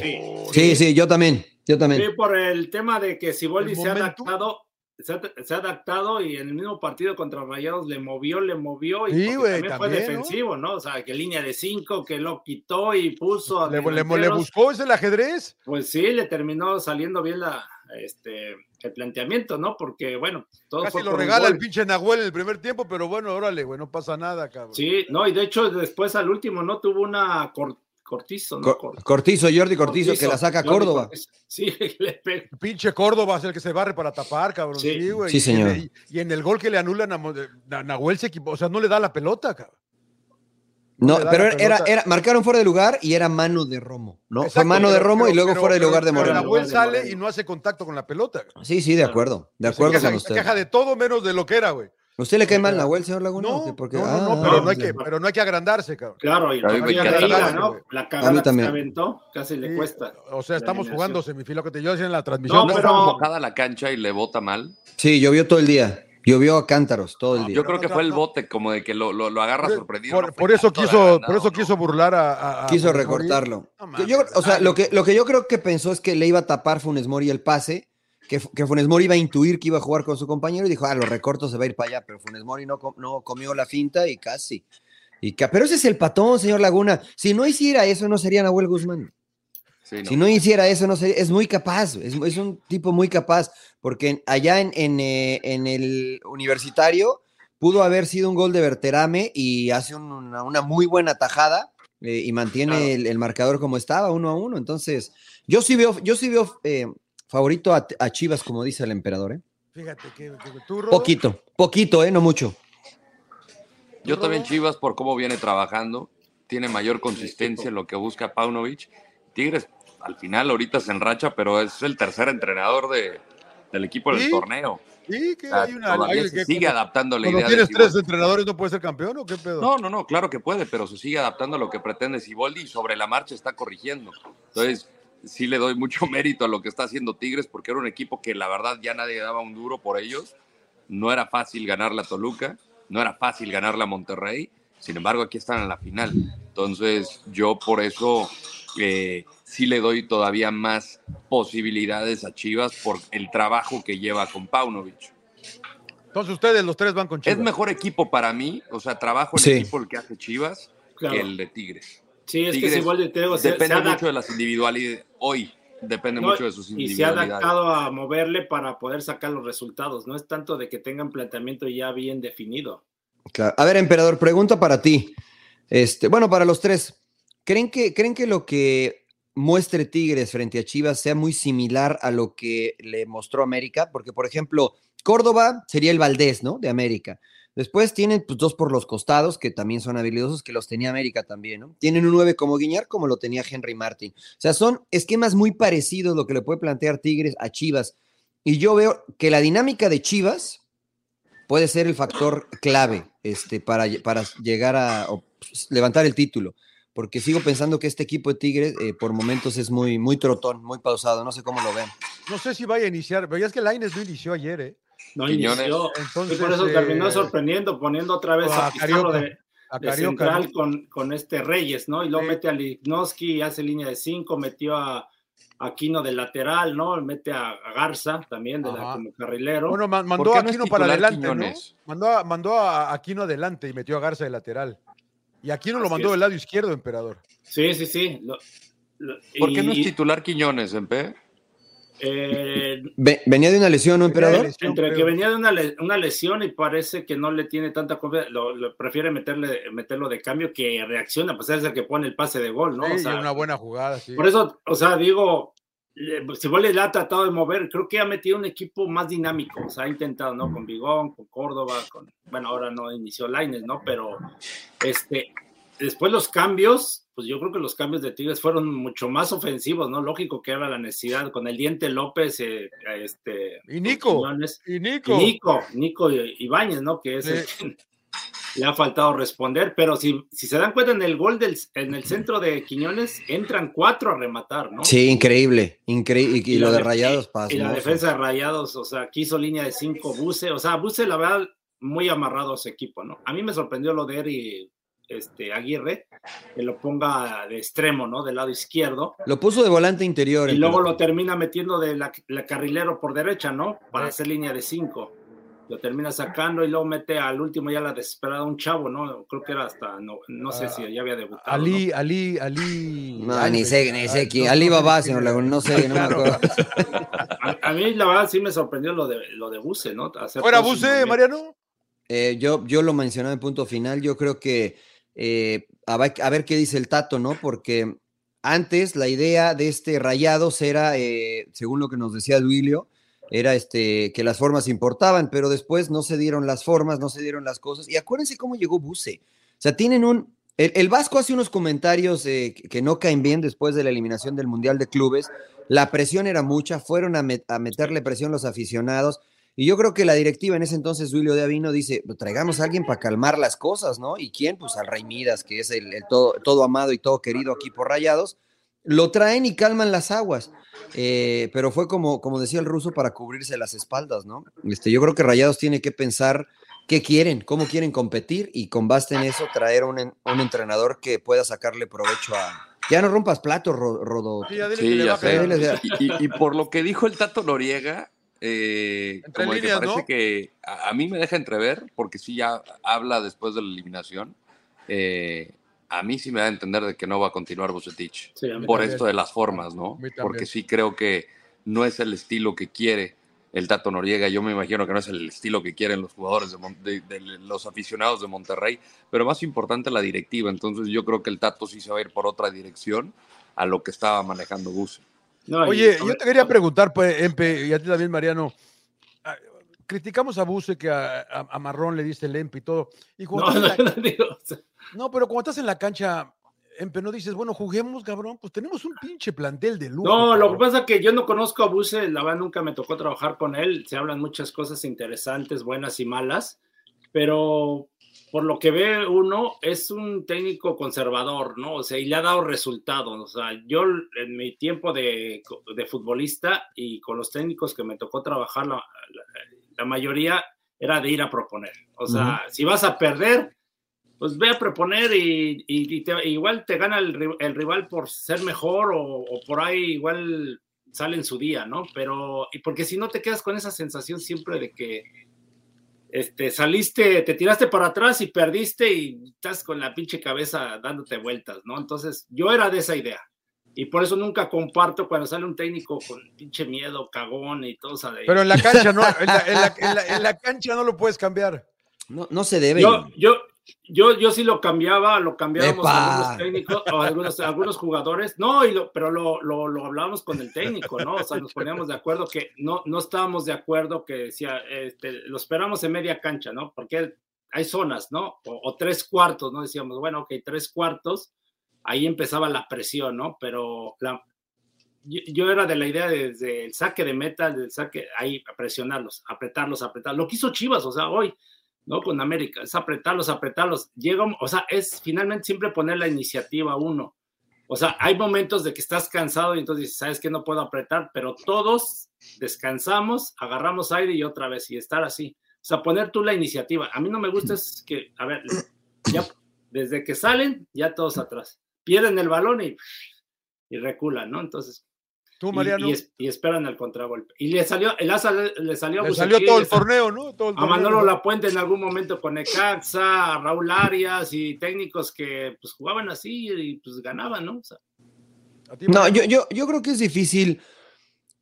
sí, sí, yo también. Yo también. Sí, por el tema de que Siboldi ¿El se ha adaptado, se ha, se ha adaptado y en el mismo partido contra Rayados le movió, le movió y Sí, también, fue defensivo, ¿no? O sea, que línea de cinco, que lo quitó y puso a ¿Le, le- le buscó ese el ajedrez? Pues sí, le terminó saliendo bien la, este, el planteamiento, ¿no? Porque, bueno, todo Casi fue lo por regala el pinche Nahuel en el primer tiempo, pero bueno, órale, güey, no pasa nada, cabrón. Sí, no, y de hecho después al último, ¿no? Tuvo una cor- cortizo, ¿no? Cor- Cor- Cortizo, Jordi Cortizo, que la saca a Jordi Córdoba. Cortizo. Sí, le pega. El pinche Córdoba es el que se barre para tapar, cabrón. Sí. Sí, güey. Sí, Y- señor. Y, y en el gol que le anulan a Nahuel se equivocó, o sea, no le da la pelota, cabrón. No, pero la era, era, marcaron fuera de lugar y era mano de Romo, ¿no? Fue Exacto, mano de pero- Romo y pero- luego pero- fuera de pero- lugar de pero Moreno. Nahuel de sale y no hace contacto con la pelota. Sí, sí, de acuerdo. De acuerdo se queja, con se usted. queja de todo menos de lo que era, güey. ¿Usted le cae mal Nahuel, señor Laguna? No. Porque- no, no, no, ah, pero, no hay que, pero no hay que agrandarse, cabrón. Claro, y A mí la. ¿no? La cagada que se también. aventó, casi le Sí, cuesta. O sea, La estamos jugando semifinal, lo que te yo decía en la transmisión. No, ¿No pero- enfocada la cancha y le bota mal? Sí, llovió todo el día. Llovió a cántaros todo el día. Yo creo que fue el bote, como de que lo, lo, lo agarra Por, sorprendido. por- no fue por eso quiso, por eso quiso burlar a. Quiso recortarlo. No mames, Yo- o sea, lo que, lo que yo creo que pensó es que le iba a tapar Funes Mori el pase que, que Funes Mori iba a intuir que iba a jugar con su compañero y dijo, ah, lo recorto, se va a ir para allá, pero Funes Mori no, no comió la finta y casi. Y pero ese es el patón, señor Laguna. Si no hiciera eso, no sería Nahuel Guzmán. Sí, no. Si no hiciera eso, no sería, es muy capaz, es, es un tipo muy capaz, porque allá en, en, eh, en el universitario pudo haber sido un gol de Berterame y hace un- una, una muy buena tajada eh, y mantiene Claro. el, el marcador como estaba, uno a uno. Entonces, yo sí veo, yo sí veo eh, favorito a, a Chivas, como dice el emperador, ¿eh? Fíjate que, que tú, Rodo, Poquito, poquito, ¿eh? No mucho. Yo también Chivas por cómo viene trabajando, tiene mayor consistencia en lo que busca Paunovic. Tigres al final ahorita se enracha, pero es el tercer entrenador de, del equipo del torneo. Sí, que sea, hay una. todavía hay- se que sigue adaptando la idea tienes de tres entrenadores, ¿no puedes ser campeón o qué pedo? No, no, no, claro que puede, pero se sigue adaptando a lo que pretende Siboldi y sobre la marcha está corrigiendo. Entonces, sí le doy mucho mérito a lo que está haciendo Tigres porque era un equipo que la verdad ya nadie daba un duro por ellos. No era fácil ganar la Toluca, no era fácil ganar la Monterrey. Sin embargo, aquí están en la final. Entonces, yo por eso eh, sí le doy todavía más posibilidades a Chivas por el trabajo que lleva con Paunovic. Entonces ustedes los tres van con Chivas. Es mejor equipo para mí, o sea, trabajo en Sí. equipo el que hace Chivas Claro. que el de Tigres. Sí, es que Tigres si igual digo, se- depende se ha mucho de las individualidades. Hoy depende No, mucho de sus y se ha individualidades. adaptado a moverle para poder sacar los resultados. No es tanto de que tengan planteamiento ya bien definido. Claro. A ver, emperador, pregunta para ti. Este, bueno, para los tres. ¿Creen que, ¿Creen que lo que muestre Tigres frente a Chivas sea muy similar a lo que le mostró América? Porque, por ejemplo, Córdoba sería el Valdés, ¿no? De América. Después tienen pues, dos por los costados, que también son habilidosos, que los tenía América también. Tienen un 9 como Guiñar, como lo tenía Henry Martin. O sea, son esquemas muy parecidos lo que le puede plantear Tigres a Chivas. Y yo veo que la dinámica de Chivas puede ser el factor clave este, para, para llegar a pues, levantar el título. Porque sigo pensando que este equipo de Tigres eh, por momentos es muy, muy trotón, muy pausado. No sé cómo lo ven. No sé si vaya a iniciar, pero ya es que Laines no inició ayer, ¿eh? No inició. Entonces, y por eso eh, terminó sorprendiendo, poniendo otra vez a a, Pizarro Carioca, de, a de central con, con este Reyes, ¿no? Y luego Sí. mete a Lignoski y hace línea de cinco, metió a Aquino de lateral, ¿no? Mete a, a Garza también de la, Ajá. como carrilero. Bueno, ma- ¿Por mandó a no Aquino para adelante, Quiñones? ¿no? Mandó a, mandó a Aquino adelante y metió a Garza de lateral. Y Aquino lo Así mandó del lado izquierdo, emperador. Sí, sí, sí. Lo- lo- ¿Por qué no es titular Quiñones, Empe? eh, Ve- ¿Venía de una lesión, ¿no, emperador? lesión, entre que creo. venía de una, le- una lesión y parece que no le tiene tanta confianza, lo, lo- prefiere meterle, meterlo de cambio que reacciona, pues es el que pone el pase de gol, ¿no? Sí, O y sea, una buena jugada, sí. Por eso, o sea, digo, le- si vos le ha tratado de mover, creo que ha metido un equipo más dinámico, o sea, ha intentado, ¿no? Con Bigón, con Córdoba, con, bueno, ahora no inició Laines, ¿no? Pero, este, después los cambios, pues yo creo que los cambios de Tigres fueron mucho más ofensivos, ¿no? Lógico que era la necesidad, con el Diente López, eh, este... Y Nico, con Quiñones, y y Nico. Nico, Nico Ibáñez, ¿no? Que es el le ha faltado responder, pero si, si se dan cuenta en el gol del, en el centro de Quiñones, entran cuatro a rematar, ¿no? Sí, increíble. increíble. Y, y lo la de Rayados, Y la defensa de Rayados, o sea, quiso línea de cinco, Buse, o sea, Buse, la verdad, muy amarrado a su equipo, ¿no? A mí me sorprendió lo de Eri este, Aguirre, que lo ponga de extremo, ¿no? Del lado izquierdo. Lo puso de volante interior. Y luego lo termina metiendo de la, la carrilero por derecha, ¿no? Para hacer línea de cinco. Lo termina sacando y luego mete al último ya la desesperada un chavo, ¿no? Creo que era hasta, no, no sé si ya había debutado. ¿no? Ali, Ali, Ali. No, Ali, ni sé, ni sé ah, quién. no, Ali no sé Baba, quién señor era. Laguna, no sé, no me acuerdo. A, a mí la verdad sí me sorprendió lo de lo de Buse, ¿no? Hacer ¿Fuera Buse. Mariano? Eh, yo, yo lo mencionaba en punto final, yo creo que eh, a, ver, a ver qué dice el Tato, ¿no? Porque antes la idea de este Rayados era, eh, según lo que nos decía Duilio, era este, que las formas importaban, pero después no se dieron las formas, no se dieron las cosas. Y acuérdense cómo llegó Buse. O sea, tienen un... El, el Vasco hace unos comentarios eh, que, no caen bien después de la eliminación del Mundial de Clubes. La presión era mucha, fueron a, a meterle presión los aficionados. Y yo creo que la directiva en ese entonces, Duilio de Avino, dice, "Pues traigamos a alguien para calmar las cosas, ¿no? ¿Y quién? Pues al Rey Midas, que es el, el todo, todo amado y todo querido aquí por Rayados. Lo traen y calman las aguas. Eh, pero fue como, como decía el ruso, para cubrirse las espaldas, ¿no? Este, yo creo que Rayados tiene que pensar qué quieren, cómo quieren competir y con base en eso traer un, en- un entrenador que pueda sacarle provecho a... Ya no rompas platos, Ro- Rodo. Sí, Sí, ya ya. Y, y- y por lo que dijo el Tato Noriega, eh, como de que líneas, parece ¿no? que a, a mí me deja entrever, porque sí ya habla después de la eliminación. eh, a mí sí me da a entender de que no va a continuar Bucetich Sí, a mí por también. esto de las formas, ¿no? Porque sí creo que no es el estilo que quiere el Tato Noriega. Yo me imagino que no es el estilo que quieren los jugadores de, Mon- de- de los aficionados de Monterrey, pero más importante la directiva. Entonces yo creo que el Tato sí se va a ir por otra dirección a lo que estaba manejando Buse. No, Oye, yo te quería preguntar, pues, Empe, y a ti también, Mariano. Criticamos a Buse que a, a- a Marrón le diste el Empe y todo. Y no, no, la- no, pero cuando estás en la cancha, Empe, no dices, bueno, juguemos, cabrón, pues tenemos un pinche plantel de lujo. No, lo que pasa es que yo no conozco a Buse, la verdad nunca me tocó trabajar con él, se hablan muchas cosas interesantes, buenas y malas, pero por lo que ve uno es un técnico conservador, ¿no? O sea, y le ha dado resultados, o sea, yo en mi tiempo de, de futbolista y con los técnicos que me tocó trabajar, la, la- la mayoría era de ir a proponer, o sea, si vas a perder, pues ve a proponer y, y- y te- igual te gana el, ri- el rival por ser mejor o, o por ahí igual sale en su día, ¿no? Pero, y porque si no te quedas con esa sensación siempre de que este, saliste, te tiraste para atrás y perdiste y estás con la pinche cabeza dándote vueltas, ¿no? Entonces, yo era de esa idea. Y por eso nunca comparto cuando sale un técnico con pinche miedo, cagón y todo. o sea, de- Pero en la cancha no, en la, en la- en la- en la cancha no lo puedes cambiar. No, no se debe. Yo, yo, yo, yo sí lo cambiaba, lo cambiábamos ¡Epa! algunos técnicos o algunos, algunos jugadores. No, y lo, pero lo, lo, lo hablábamos con el técnico, ¿no? O sea, nos poníamos de acuerdo que no, no estábamos de acuerdo que decía, este, lo esperamos en media cancha, ¿no? Porque hay zonas, ¿no? O, o tres cuartos, ¿no? Decíamos, bueno, ok, tres cuartos, ahí empezaba la presión, ¿no? Pero yo, era de la idea de- desde el saque de meta, del saque, ahí a presionarlos, apretarlos, apretarlos. Lo que hizo Chivas, o sea, hoy, ¿no? Con América, es apretarlos, apretarlos. Llega, un- o sea, es finalmente siempre poner la iniciativa uno. O sea, hay momentos de que estás cansado y entonces dices, sabes que no puedo apretar, pero todos descansamos, agarramos aire y otra vez, y estar así. O sea, poner tú la iniciativa. A mí no me gusta es que, a ver, ya desde que salen, ya todos atrás. Pierden el balón y, y reculan, ¿no? Entonces, Tú, y- Mariano, Y, es- y esperan el contragolpe. Y le salió, el asa le, le salió, a le salió todo el torneo, ¿no? Todo el a. Manolo Lapuente en algún momento con Necaxa, a Raúl Arias y técnicos que pues jugaban así y pues ganaban, ¿no? O sea, ti, No, yo, yo, yo creo que es difícil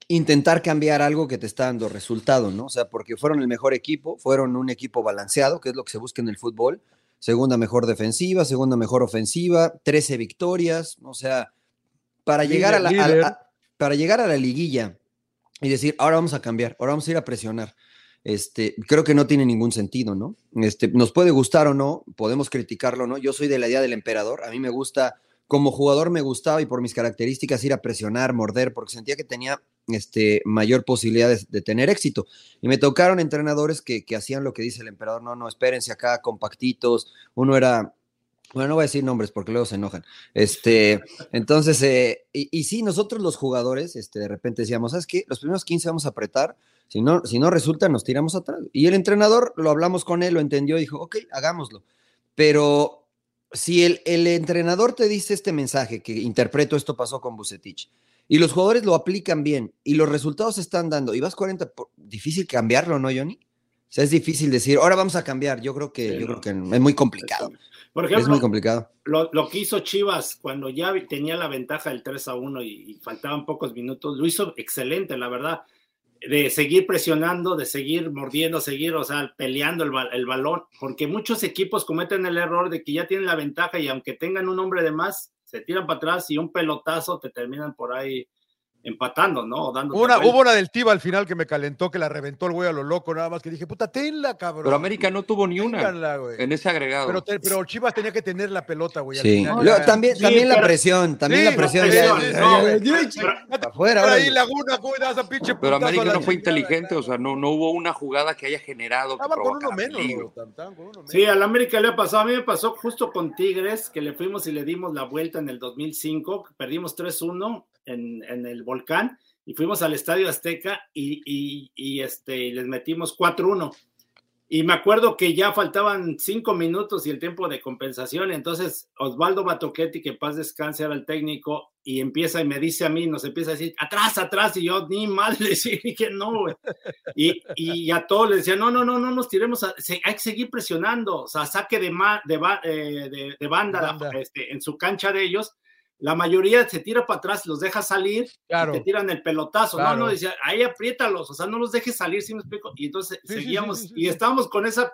intentar cambiar algo que te está dando resultado, ¿no? O sea, porque fueron el mejor equipo, fueron un equipo balanceado, que es lo que se busca en el fútbol. Segunda mejor defensiva, segunda mejor ofensiva, 13 victorias, o sea, para Líder, llegar a la, a la- líder. a- para llegar a la liguilla y decir, ahora vamos a cambiar, ahora vamos a ir a presionar. Este, creo que no tiene ningún sentido, ¿no? Este, nos puede gustar o no, podemos criticarlo no. Yo soy de la idea del emperador, a mí me gusta, como jugador me gustaba y por mis características ir a presionar, morder, porque sentía que tenía este, mayor posibilidad de, tener éxito. Y me tocaron entrenadores que, que hacían lo que dice el emperador, no, no, espérense acá, compactitos. Uno era, bueno, no voy a decir nombres porque luego se enojan. Este, entonces, eh, y, y sí, nosotros los jugadores, este, de repente decíamos, ¿sabes qué? Los primeros 15 vamos a apretar, si no, si no resulta, nos tiramos atrás. Y el entrenador, lo hablamos con él, lo entendió, dijo, ok, hagámoslo. Pero si el, el entrenador te dice este mensaje, que interpreto esto pasó con Bucetich, y los jugadores lo aplican bien, y los resultados se están dando, y vas 40, por- difícil cambiarlo, ¿no, Johnny? O sea, es difícil decir, ahora vamos a cambiar. Yo creo que, Sí, yo no. creo que es muy complicado. por Es muy complicado. lo, lo que hizo Chivas cuando ya tenía la ventaja del 3 a 1 y, y faltaban pocos minutos, lo hizo excelente, la verdad, de seguir presionando, de seguir mordiendo, seguir, o sea, peleando el, el balón, porque muchos equipos cometen el error de que ya tienen la ventaja y aunque tengan un hombre de más, se tiran para atrás y un pelotazo te terminan por ahí empatando, ¿no? O dándote Una, hubo una del Tiva al final que me calentó, que la reventó el güey a lo loco, nada más que dije, puta, tenla, cabrón. Pero América no tuvo ni una Ténganla, güey. en ese agregado. Pero, te- pero Chivas tenía que tener la pelota, güey. al Sí. final, también Sí, también la pero- presión, también Sí, la presión. afuera, ahí Laguna, güey, das a pinche Pero América no fue chingada, inteligente, o sea, no, no hubo una jugada que haya generado estaban con uno menos. Sí, al América le ha pasado. A mí me pasó justo con Tigres, que le fuimos y le dimos la vuelta en el 2005. Perdimos 3-1 en, en el Volcán y fuimos al Estadio Azteca y, y- y, este, y les metimos 4-1. Y me acuerdo que ya faltaban cinco minutos y el tiempo de compensación. Entonces, Osvaldo Batoquetti, que paz descanse, era el técnico, y empieza y me dice a mí, nos empieza a decir, atrás, atrás, y yo ni mal le decía, que no, güey. Y, y a todos les decía, no, no, no, no nos tiremos, a- hay que seguir presionando, o sea, saque de, ma- de, eh, de- de banda, Banda. este, en su cancha de ellos. La mayoría se tira para atrás, los deja salir, Claro. y te tiran el pelotazo. Claro. No, no, decía, ahí apriétalos, o sea, no los dejes salir, ¿sí me explico? Y entonces Sí, sí, sí, seguíamos, sí, sí, y estábamos con esa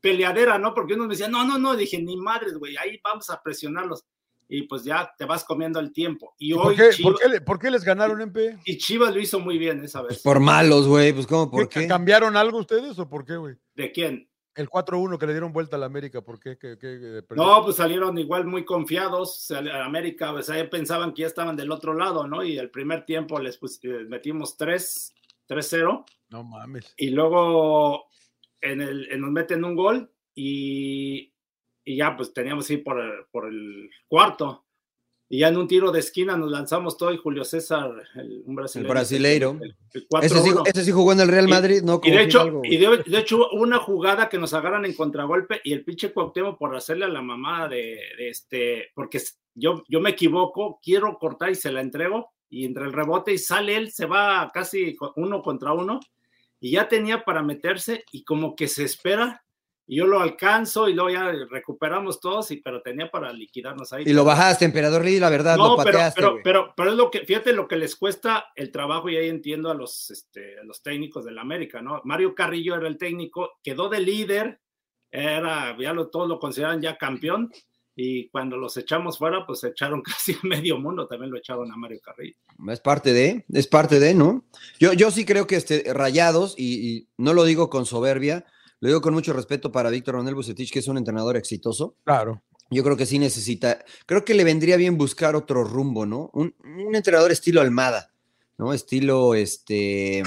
peleadera, ¿no? Porque uno me decía, no, no, no, dije, ni madres, güey, ahí vamos a presionarlos. Y pues ya te vas comiendo el tiempo. Y ¿Y hoy ¿Por qué, Chivas, por qué le- por qué les ganaron en P? y Chivas lo hizo muy bien esa vez. Por malos, güey, pues ¿cómo? ¿Por ¿Qué- qué? ¿Cambiaron algo ustedes o por qué, güey? ¿De quién? El 4-1 que le dieron vuelta a la América, ¿por qué? No, pues salieron igual muy confiados. a América, sea, ya pensaban que ya estaban del otro lado, ¿no? Y el primer tiempo les pus- eh, metimos 3, 3-0. No mames. Y luego en el, en- nos meten un gol y, y ya pues teníamos que ir por el, por el cuarto. Y ya en un tiro de esquina nos lanzamos todo y Julio César, el, un brasileño. El brasileiro. el- el Ese sí, 4-1. ese sí jugó en el Real Y- Madrid, no Y de hecho, y de, de hecho, hubo una jugada que nos agarran en contragolpe y el pinche Cuauhtémoc por hacerle a la mamá de, de este, porque yo, yo me equivoco, quiero cortar y se la entrego y entre el rebote y sale él, se va casi uno contra uno y ya tenía para meterse y como que se espera y yo lo alcanzo y luego ya recuperamos todos, y, pero tenía para liquidarnos ahí. Y lo bajaste, emperador Lee, la verdad, lo No, pero, pateaste. pero, güey. pero, pero es lo que, fíjate lo que les cuesta el trabajo y ahí entiendo a los, este, a los técnicos del América, ¿no? Mario Carrillo era el técnico, quedó de líder, era, ya lo, todos lo consideran ya campeón, y cuando los echamos fuera, pues echaron casi a medio mundo, también lo echaron a Mario Carrillo. Es parte de, es parte de, ¿no? Yo, yo sí creo que este, Rayados, y, y no lo digo con soberbia, lo digo con mucho respeto para Víctor Manuel Bucetich, que es un entrenador exitoso. Claro. Yo creo que sí necesita, creo que le vendría bien buscar otro rumbo, ¿no? Un, un entrenador estilo Almada, ¿no? Estilo, este...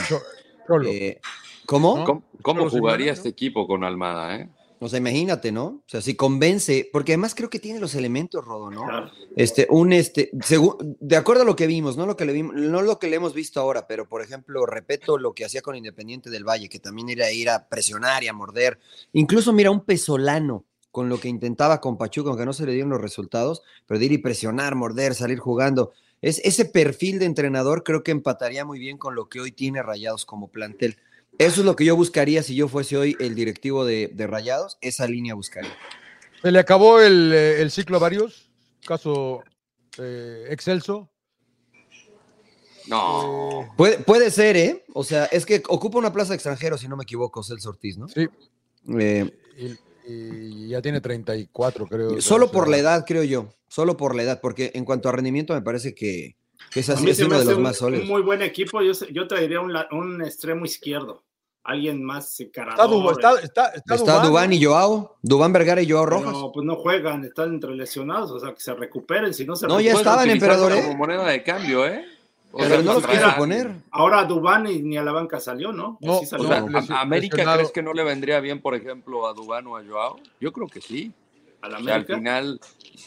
Cholo. eh, ¿Cómo? ¿Cómo, cómo Cholo jugaría Simeone, este equipo con Almada, eh? O sea, imagínate, ¿no? O sea, si convence, porque además creo que tiene los elementos, Rodo, ¿no? Este, un este, segu- de acuerdo a lo que vimos, no lo que le vimos, no lo que le hemos visto ahora, pero por ejemplo, repito lo que hacía con Independiente del Valle, que también era ir a presionar y a morder. Incluso, mira, un pesolano con lo que intentaba con Pachuca, aunque no se le dieron los resultados, pero de ir y presionar, morder, salir jugando. Es, ese perfil de entrenador creo que empataría muy bien con lo que hoy tiene Rayados como plantel. Eso es lo que yo buscaría si yo fuese hoy el directivo de, de Rayados, esa línea buscaría. Se le acabó el, eh, el ciclo a varios, caso eh, Excelso. No. Puede, puede ser, ¿eh? O sea, es que ocupa una plaza de extranjero, si no me equivoco, Celso Ortiz, ¿no? Sí. Eh, Y, y ya tiene 34, creo. solo por la edad, creo yo. Solo por la edad, porque en cuanto a rendimiento me parece que, que es, así, es uno de los un, más sólidos. un muy buen equipo, yo, yo traería un, un extremo izquierdo, alguien más Está, encarador. Está, está, está Está Dubán, Dubán ¿no? y Joao, Dubán Vergara y Joao Rojas. pues no juegan, están entre lesionados, o sea, que se recuperen, si no se No, ya recuperan. estaban, Pueden utilizarlo emperador, ¿eh? Como moneda de cambio, ¿eh? O Pero sea, no los contra- quiso poner. Ahora Dubán y ni a la banca salió, ¿no? No, Sí O sea, No, ¿a- América lesionado. crees que no le vendría bien, por ejemplo, a Dubán o a Joao? Yo creo que sí. a la O sea, al final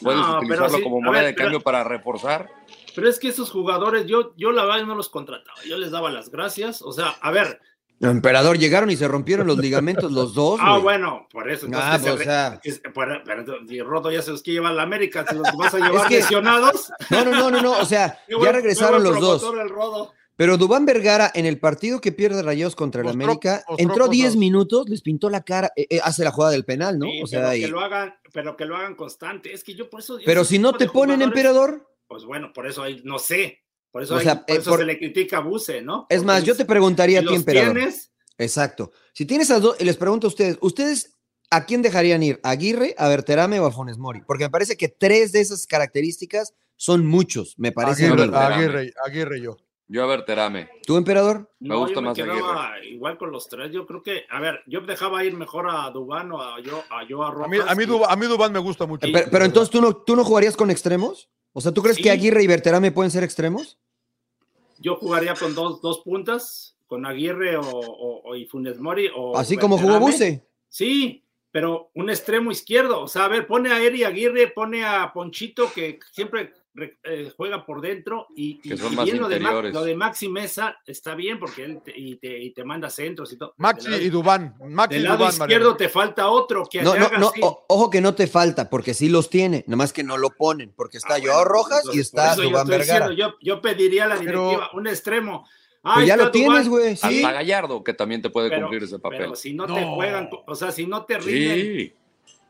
puedes No, utilizarlo sí, como moneda ver, de pero- cambio para reforzar. Pero es que esos jugadores, yo, yo la verdad no los contrataba, yo les daba las gracias, o sea, a ver, Emperador, llegaron y se rompieron los ligamentos los dos. ah, bueno, por eso. entonces Ah, se pues, o sea. por- pero, y Rodo ya se los quiere llevar a la América, se los vas a llevar que- lesionados. No, no, no, no, no. O sea, ya regresaron los dos. promotor el Rodo. Pero Dubán Vergara, en el partido que pierde Rayados contra el América, entró 10 cosas. minutos, les pintó la cara, eh, eh, hace la jugada del penal, ¿no? Sí, o sea, pero, y- que lo hagan, pero que lo hagan constante. Es que yo por eso. pero si no te ponen emperador, Pues bueno, por eso hay, no sé. Por eso, O hay- sea, por eh, eso por- se le critica a Buse, ¿no? es Porque más, yo te preguntaría a si ti, los emperador. tienes, Exacto. Si tienes a dos, y les pregunto a ustedes, ¿ustedes a quién dejarían ir? ¿A Aguirre, a Berterame o a Funes Mori? Porque me parece que tres de esas características son muchos, me parece. a Aguirre. Berterame. Aguirre, Aguirre yo. Yo a ver, Terame. ¿Tú, emperador? Me gusta yo me más quedaba igual con los tres. Yo creo que, a ver, yo dejaba ir mejor a Dubán o a yo a, yo a Rojas. A mí, a, mí y- Dubán, a mí Dubán me gusta mucho. Eh, Pero, pero entonces, ¿tú no, ¿tú no jugarías con extremos? O sea, ¿tú crees que. Aguirre y Berterame pueden ser extremos? Yo jugaría con dos, dos puntas, con Aguirre o, o- o- y Funes Mori. O Así como jugó. Buse. Sí, pero un extremo izquierdo. O sea, a ver, pone a Eri Aguirre, pone a Ponchito, que siempre eh, juega por dentro y, Que son y más bien lo de, lo de Maxi Mesa está bien porque él te, y, te, y te manda centros y todo. Maxi lado- y Dubán. Maxi y Del lado Dubán, izquierdo Mariano. te falta otro que No, te no, haga no, así. o- ojo que no te falta, porque sí los tiene, nada más que no lo ponen, porque está Ah, Joao bueno, Rojas y está yo Dubán Vergara. diciendo, yo, yo pediría a la Pero- directiva un extremo. Pues ya lo tienes, güey, sí. Hasta Gallardo, que también te puede pero- cumplir ese papel. Pero si no, te juegan, o sea, si no te rinden, Sí,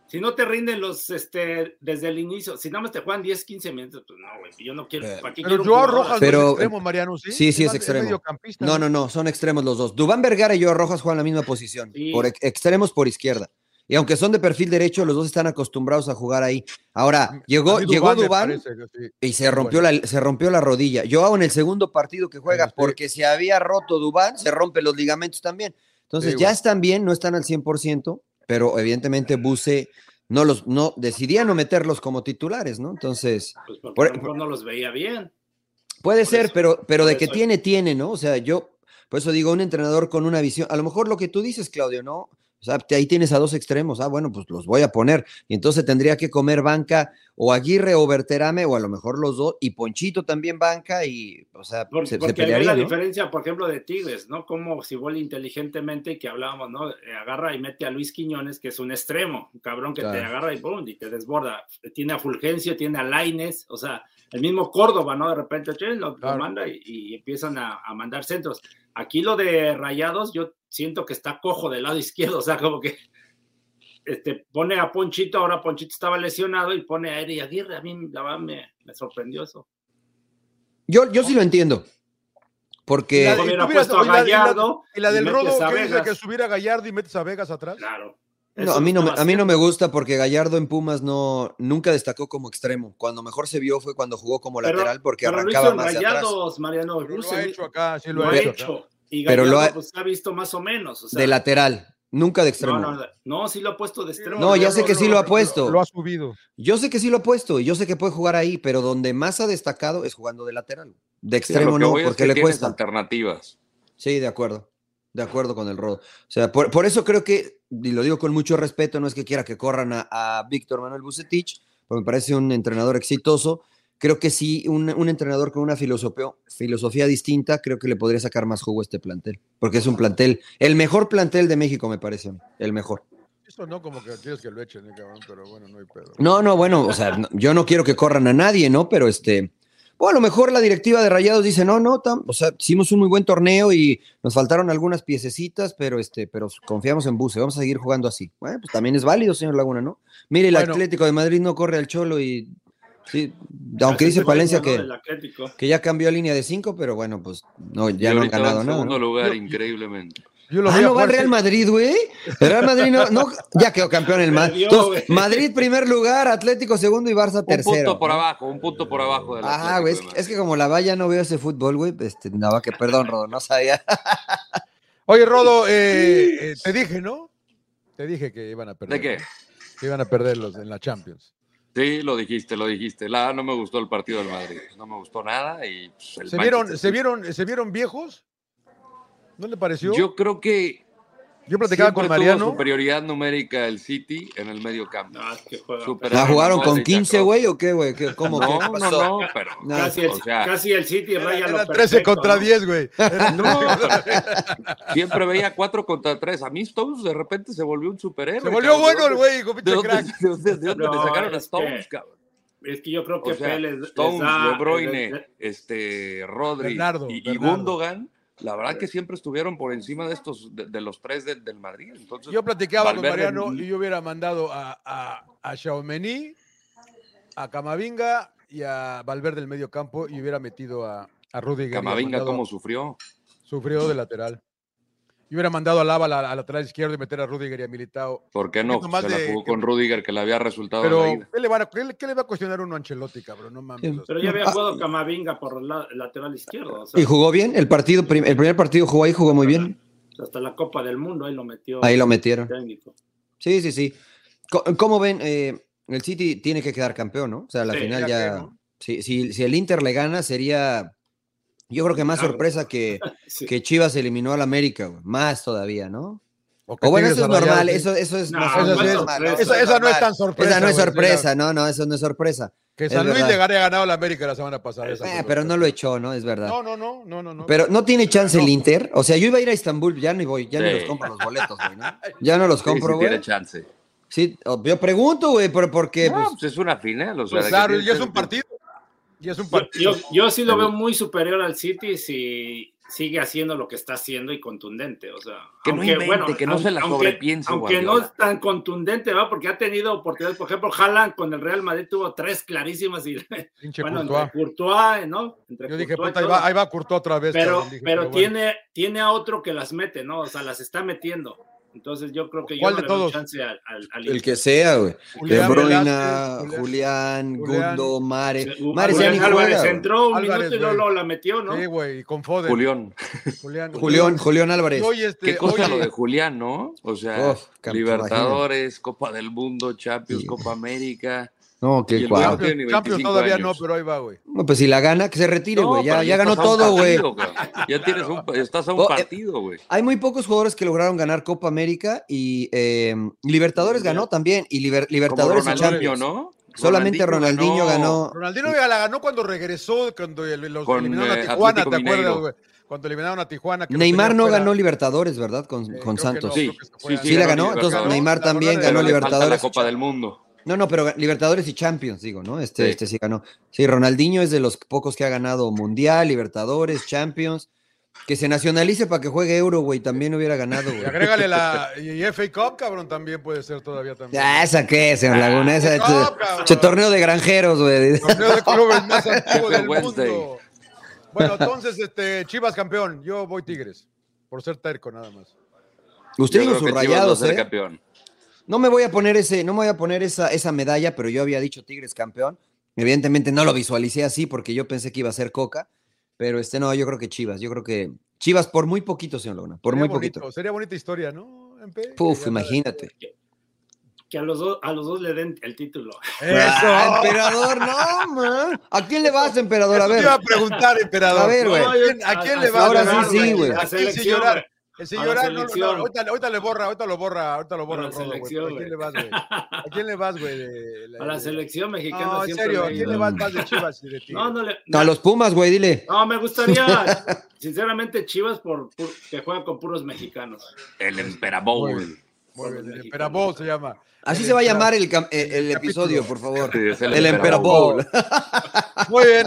si no te rinden los, este, desde el inicio, si nada más te juegan 10, 15 minutos, pues no, güey, yo no quiero, Pero- ¿para qué Pero quiero Joao Rojas? Pero- no es extremo, Mariano, ¿sí? Sí, sí es extremo. No, no, no, son extremos los dos. Dubán Vergara y Joao Rojas juegan la misma posición, Sí. por ex- extremos por izquierda. Y aunque son de perfil derecho, los dos están acostumbrados a jugar ahí. Ahora, llegó, llegó Dubán sí. y se rompió, la, se rompió la rodilla. Joao en el segundo partido que juega, Sí. porque se había roto Dubán, se rompe los ligamentos también. Entonces, Sí, ya están bien, no están al 100%, pero evidentemente Buse no los, no, decidía no meterlos como titulares, ¿no? Entonces, Pues porque Por- mejor no los veía bien. Puede Por ser, eso- pero, pero por de que tiene, tiene, ¿no? O sea, yo, por eso digo, un entrenador con una visión, a lo mejor lo que tú dices, Claudio, ¿no? O sea, te- ahí tienes a dos extremos, ah, bueno, pues los voy a poner. Y entonces tendría que comer banca o Aguirre o Berterame, o a lo mejor los dos, y Ponchito también banca, y, o sea, Porque, se, ve pelearía, la ¿no? diferencia, por ejemplo, de Tigres, ¿no? Como si vuelve inteligentemente, que hablábamos, ¿no? Eh, Agarra y mete a Luis Quiñones, que es un extremo, un cabrón que te agarra y ¡pum! y te desborda. Tiene a Fulgencio, tiene a Laines, o sea, el mismo Córdoba, ¿no? De repente che, lo, lo Claro. manda y, y empiezan a, a mandar centros. Aquí lo de Rayados, yo siento que está cojo del lado izquierdo, o sea, como que este, pone a Ponchito, ahora Ponchito estaba lesionado y pone a Eri Aguirre, a mí la verdad me, me sorprendió eso. Yo, yo sí lo entiendo, porque... Y la- y la- Gallardo Y la y del Rodo, que dice que subiera Gallardo y metes a Vegas atrás. Claro. No, a mí no, me, a mí no me gusta porque Gallardo en Pumas no, nunca destacó como extremo. Cuando mejor se vio fue cuando jugó como Pero- lateral porque pero arrancaba más de atrás. Mariano. Pero lo Russo ha hecho acá, sí lo, lo ha hecho. Y Pero Gallardo lo ha- pues, ha visto más o menos. O sea, De lateral, nunca de extremo. no, no, no, sí lo ha puesto de extremo. No, ya sé que sí lo ha puesto. Lo ha subido. Yo sé que sí lo ha puesto y yo sé que puede jugar ahí, pero donde más ha destacado es jugando de lateral. De extremo no, es porque que le cuesta. alternativas. Sí, de acuerdo. De acuerdo con el Rodo. O sea, por, por eso creo que, y lo digo con mucho respeto, no es que quiera que corran a, a Víctor Manuel Bucetich, porque me parece un entrenador exitoso. Creo que sí, un, un entrenador con una filosofía, filosofía distinta, creo que le podría sacar más jugo a este plantel, porque es un plantel, el mejor plantel de México, me parece, el mejor. Eso no como que quieres que lo echen, eh, cabrón, pero bueno, no hay pedo. No, no, bueno, o sea, no- yo no quiero que corran a nadie, ¿no? Pero este, bueno, a lo mejor la directiva de Rayados dice, no, no, tam- o sea, hicimos un muy buen torneo y nos faltaron algunas piececitas, pero este, pero confiamos en Buse, vamos a seguir jugando así. Bueno, pues también es válido, señor Laguna, ¿no? Mire, el Bueno. Atlético de Madrid no corre al Cholo y sí, aunque dice Palencia ¿no? que, que ya cambió a línea de cinco, pero bueno, pues no, ya no han ganado en nada. segundo ¿no? lugar, Yo- increíblemente. Yo lo Ah, no va el Real. Madrid, güey. El Real Madrid no, no, ya quedó campeón el Madrid. Madrid primer lugar, Atlético segundo y Barça Un tercero. punto por abajo, un punto por abajo del Ajá, güey, es, que- Madrid. es que como la valla no veo ese fútbol, güey, este, nada, que perdón, Rodo, no sabía. Oye, Rodo, eh, eh, te dije, ¿no? Te dije que iban a perder. ¿De qué? Que iban a perderlos en la Champions. Sí, lo dijiste, lo dijiste. La no me gustó el partido del Madrid. No me gustó nada y pues, el ¿Se vieron, se vieron, se vieron viejos? ¿No le pareció? Yo creo que Yo platicaba con tuvo Mariano. superioridad numérica el City en el medio campo. No, es que ¿La jugaron con Modric, 15, Kroos. güey, o qué, güey? ¿Qué- ¿Cómo? No, ¿Qué no, pasó? no, pero No, Casi el, o sea- casi el City raya Era lo 13 perfecto, contra ¿no? 10, güey. No, siempre veía 4 contra 3. A mí Stones de repente se volvió un superhéroe. Se volvió cabrón. bueno el ¿De güey, con pinche ¿De dónde, crack. de dónde- de dónde No, le sacaron a es Stones, que- cabrón? Es que yo creo que O sea, Pérez les Stones, da- De Bruyne, les- les- este, Rodri Bernardo, y, y Bernardo. Gundogan, la verdad que siempre estuvieron por encima de estos, de, de los tres de- del Madrid. Entonces, Yo platicaba con Mariano y yo hubiera mandado a, a, a Xiaomení, a Camavinga y a Valverde del medio campo y hubiera metido a, a Rudiger. Camavinga, cómo sufrió. Sufrió de lateral. Y hubiera mandado a Lava a la- al lateral izquierdo y meter a Rudiger y a Militao. ¿Por qué no? Se la de- jugó con Rudiger, que le había resultado Pero, la ida. ¿qué le, van a, qué le- qué le va a cuestionar uno a Ancelotti, cabrón? No mames. Pero ya había Ah, jugado Camavinga por el la- el lateral izquierdo. o sea, ¿Y jugó bien? El partido, prim- el primer partido jugó ahí, jugó muy bien. Hasta la Copa del Mundo, ahí lo metió. Ahí lo metieron. técnico. Sí, sí, sí. ¿Cómo ven? Eh, el City tiene que quedar campeón, ¿no? O sea, a la Sí, final ya ya. que, ¿no? si, si- si el Inter le gana, sería. Yo creo que más Claro. sorpresa que, Sí. que Chivas eliminó al América, güey. Más todavía, ¿no? O bueno, eso es normal, sí. eso, eso es No, más eso sí es- normal, no es tan sorpresa, Esa no es sorpresa, sí, no, no, eso no es sorpresa. Que San Luis le gane ganado a la América la semana pasada. esa Eh, pero no lo echó, ¿no? Es verdad. No, no, no, no, no, no. Pero no tiene chance No. el Inter. O sea, yo iba a ir a Estambul, ya no voy, ya ni Sí. los compro los boletos, güey, ¿no? Ya no los Sí, compro, sí güey. tiene chance. Sí, o- yo pregunto, güey, ¿por, por qué? No, Pues, pues es una final, o sea, Pues claro, ya es un partido. Ya es un Yo, partido. yo- yo sí lo veo muy superior al City si sigue haciendo lo que está haciendo y contundente. O sea, Que no invente, que no se la sobrepiense, Aunque no es tan contundente, ¿va? Porque ha tenido oportunidades. Por ejemplo, Haaland con el Real Madrid tuvo tres clarísimas y Pinche bueno, Courtois. entre Courtois, ¿no? Entre Yo dije, Courtois puta, ahí va, ahí va Courtois otra vez. pero, cabrón, dije, pero bueno. tiene, tiene a otro que las mete, ¿no? O sea, las está metiendo. Entonces yo creo que yo ¿Cuál no de le doy todos? chance al, al, al el que sea, güey. De Julián Bruyne, Velázquez, Julián, Julián- Gundo, Mare. Julián Mare ni Álvarez juega, güey. entró un Álvarez, minuto y luego la metió, ¿no? Sí, güey, con Foden. Julián. Julián. Julián, Julián Álvarez. Este, Qué cosa oye, lo de Julián, ¿no? O sea, Uf, campeón, Libertadores, Copa del Mundo, Champions, Sí. Copa América. No, Y qué el cuadro. Champions- tiene ni Champions 25 todavía años. no, pero ahí va, güey. No, pues si la gana, que se retire, No, güey. ya, ya ganó todo, güey. Ya tienes un, estás a un Oh, eh, partido, güey. Hay muy pocos jugadores que lograron ganar Copa América y eh, Libertadores ganó también. Y Liber- Como Libertadores y Champions. ¿no? Solamente Ronaldinho ganó. Ronaldinho ya la ganó cuando regresó, cuando el- los Con, eliminaron eh, a Tijuana, Atlético ¿te acuerdas, güey? Cuando eliminaron a Tijuana. que Neymar no fuera. ganó Libertadores, ¿verdad? Con, Eh, con que Santos. no, Sí, que sí, sí, Sí la ganó entonces Libertadores. Neymar también ganó Libertadores. la Copa del Mundo. No, no, pero Libertadores y Champions, digo, ¿no? Este Sí. este sí ganó. Sí, Ronaldinho es de los pocos que ha ganado Mundial, Libertadores, Champions. Que se nacionalice para que juegue Euro, güey. También hubiera ganado, Y güey. agrégale la y FA Cup, cabrón, también puede ser todavía también. Ya, ¿esa qué, señor Laguna? Esa, cabrón. che torneo de granjeros, güey. Torneo de clubes más antiguo del Wednesday. mundo. Bueno, entonces, este, Chivas campeón. Yo voy Tigres, por ser terco nada más. Usted dijo sus rayados, ser ¿eh? campeón. No me voy a poner ese, no me voy a poner esa, esa medalla, pero yo había dicho Tigres campeón. Evidentemente no lo visualicé así porque yo pensé que iba a ser Coca, pero este no, yo creo que Chivas, yo creo que Chivas por muy poquito, señor Laguna, por Sería muy bonito, poquito. Sería bonita historia, ¿no? MP? Puf, imagínate. Que a los, dos, a los dos le den el título. Ah, emperador, no, man. ¿A quién le vas, emperador? A Eso te ver. iba a preguntar, emperador. A ver, güey. ¿A quién, a quién A- le a va Ahora sí, sí, güey. ¿A quién selección, sí llorar? güey. El A la señor, no, no, no, selección. ahorita, ahorita le borra, ahorita lo borra, ahorita lo borra. A rodo, selección, ¿A quién le vas, güey? ¿A quién le vas, güey? A la selección mexicana No, en serio, ¿a quién le vas más de Chivas y de ti? No, no le. A los Pumas, güey, dile. No, me gustaría, sinceramente, Chivas por, por- que juega con puros mexicanos. El Emperador. Muy bien, el Emperador se llama. Así El se va a llamar el, cam- el- el episodio, por favor. Sí, es el. Emperador. Muy bien,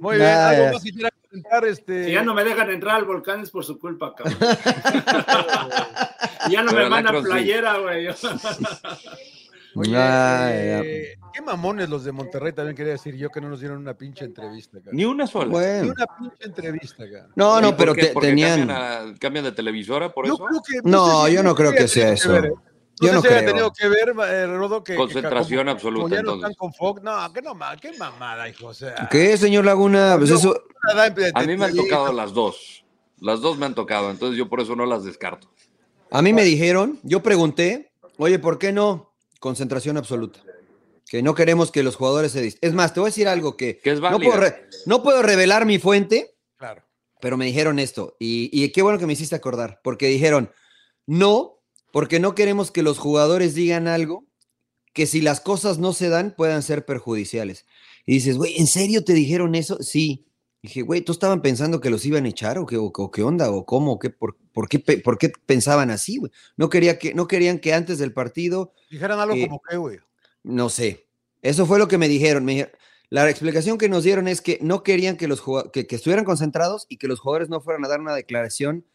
muy bien. Ah, ¿Algo más que comentar? Este... Si ya no me dejan entrar al volcán es por su culpa, cabrón. Ya no Pero me mandan playera, güey. Oye, eh, qué mamones los de Monterrey también quería decir yo que no nos dieron una pinche entrevista, cara. Ni una sola. Ni una pinche entrevista, cara. No, ¿Y no, pero te- ¿Porque tenían. Cambian, a- cambian de televisora por Yo eso? creo que, No, sé yo no creo que sea eso. ver, ¿eh? Yo sé no si haya creo. tenido que ver, eh, Rodo, que. que Concentración absoluta, como ya no entonces. están con Fox. No, que no, qué mamada, hijo. O sea. ¿Qué, señor Laguna? Pues No, eso. A mí me han tocado las dos. Las dos me han tocado, entonces yo por eso no las descarto. A mí me dijeron, yo pregunté, oye, ¿por qué no? Concentración absoluta. Que no queremos que los jugadores se... dis- Es más, te voy a decir algo que... Que es no, puedo re- no puedo revelar mi fuente, Claro. pero me dijeron esto. Y, y qué bueno que me hiciste acordar, porque dijeron, no, porque no queremos que los jugadores digan algo que si las cosas no se dan puedan ser perjudiciales. Y dices, güey, ¿en serio te dijeron eso? Sí. Dije, güey, ¿tú estaban pensando que los iban a echar o qué, o, o qué onda? ¿O cómo? ¿O qué, por, por qué, por qué pensaban así, güey? No, quería que, no querían que antes del partido, Dijeran algo Eh, como que, güey. no sé. Eso fue lo que me dijeron. Me dijeron- la explicación que nos dieron es que no querían que, los que, que estuvieran concentrados y que los jugadores no fueran a dar una declaración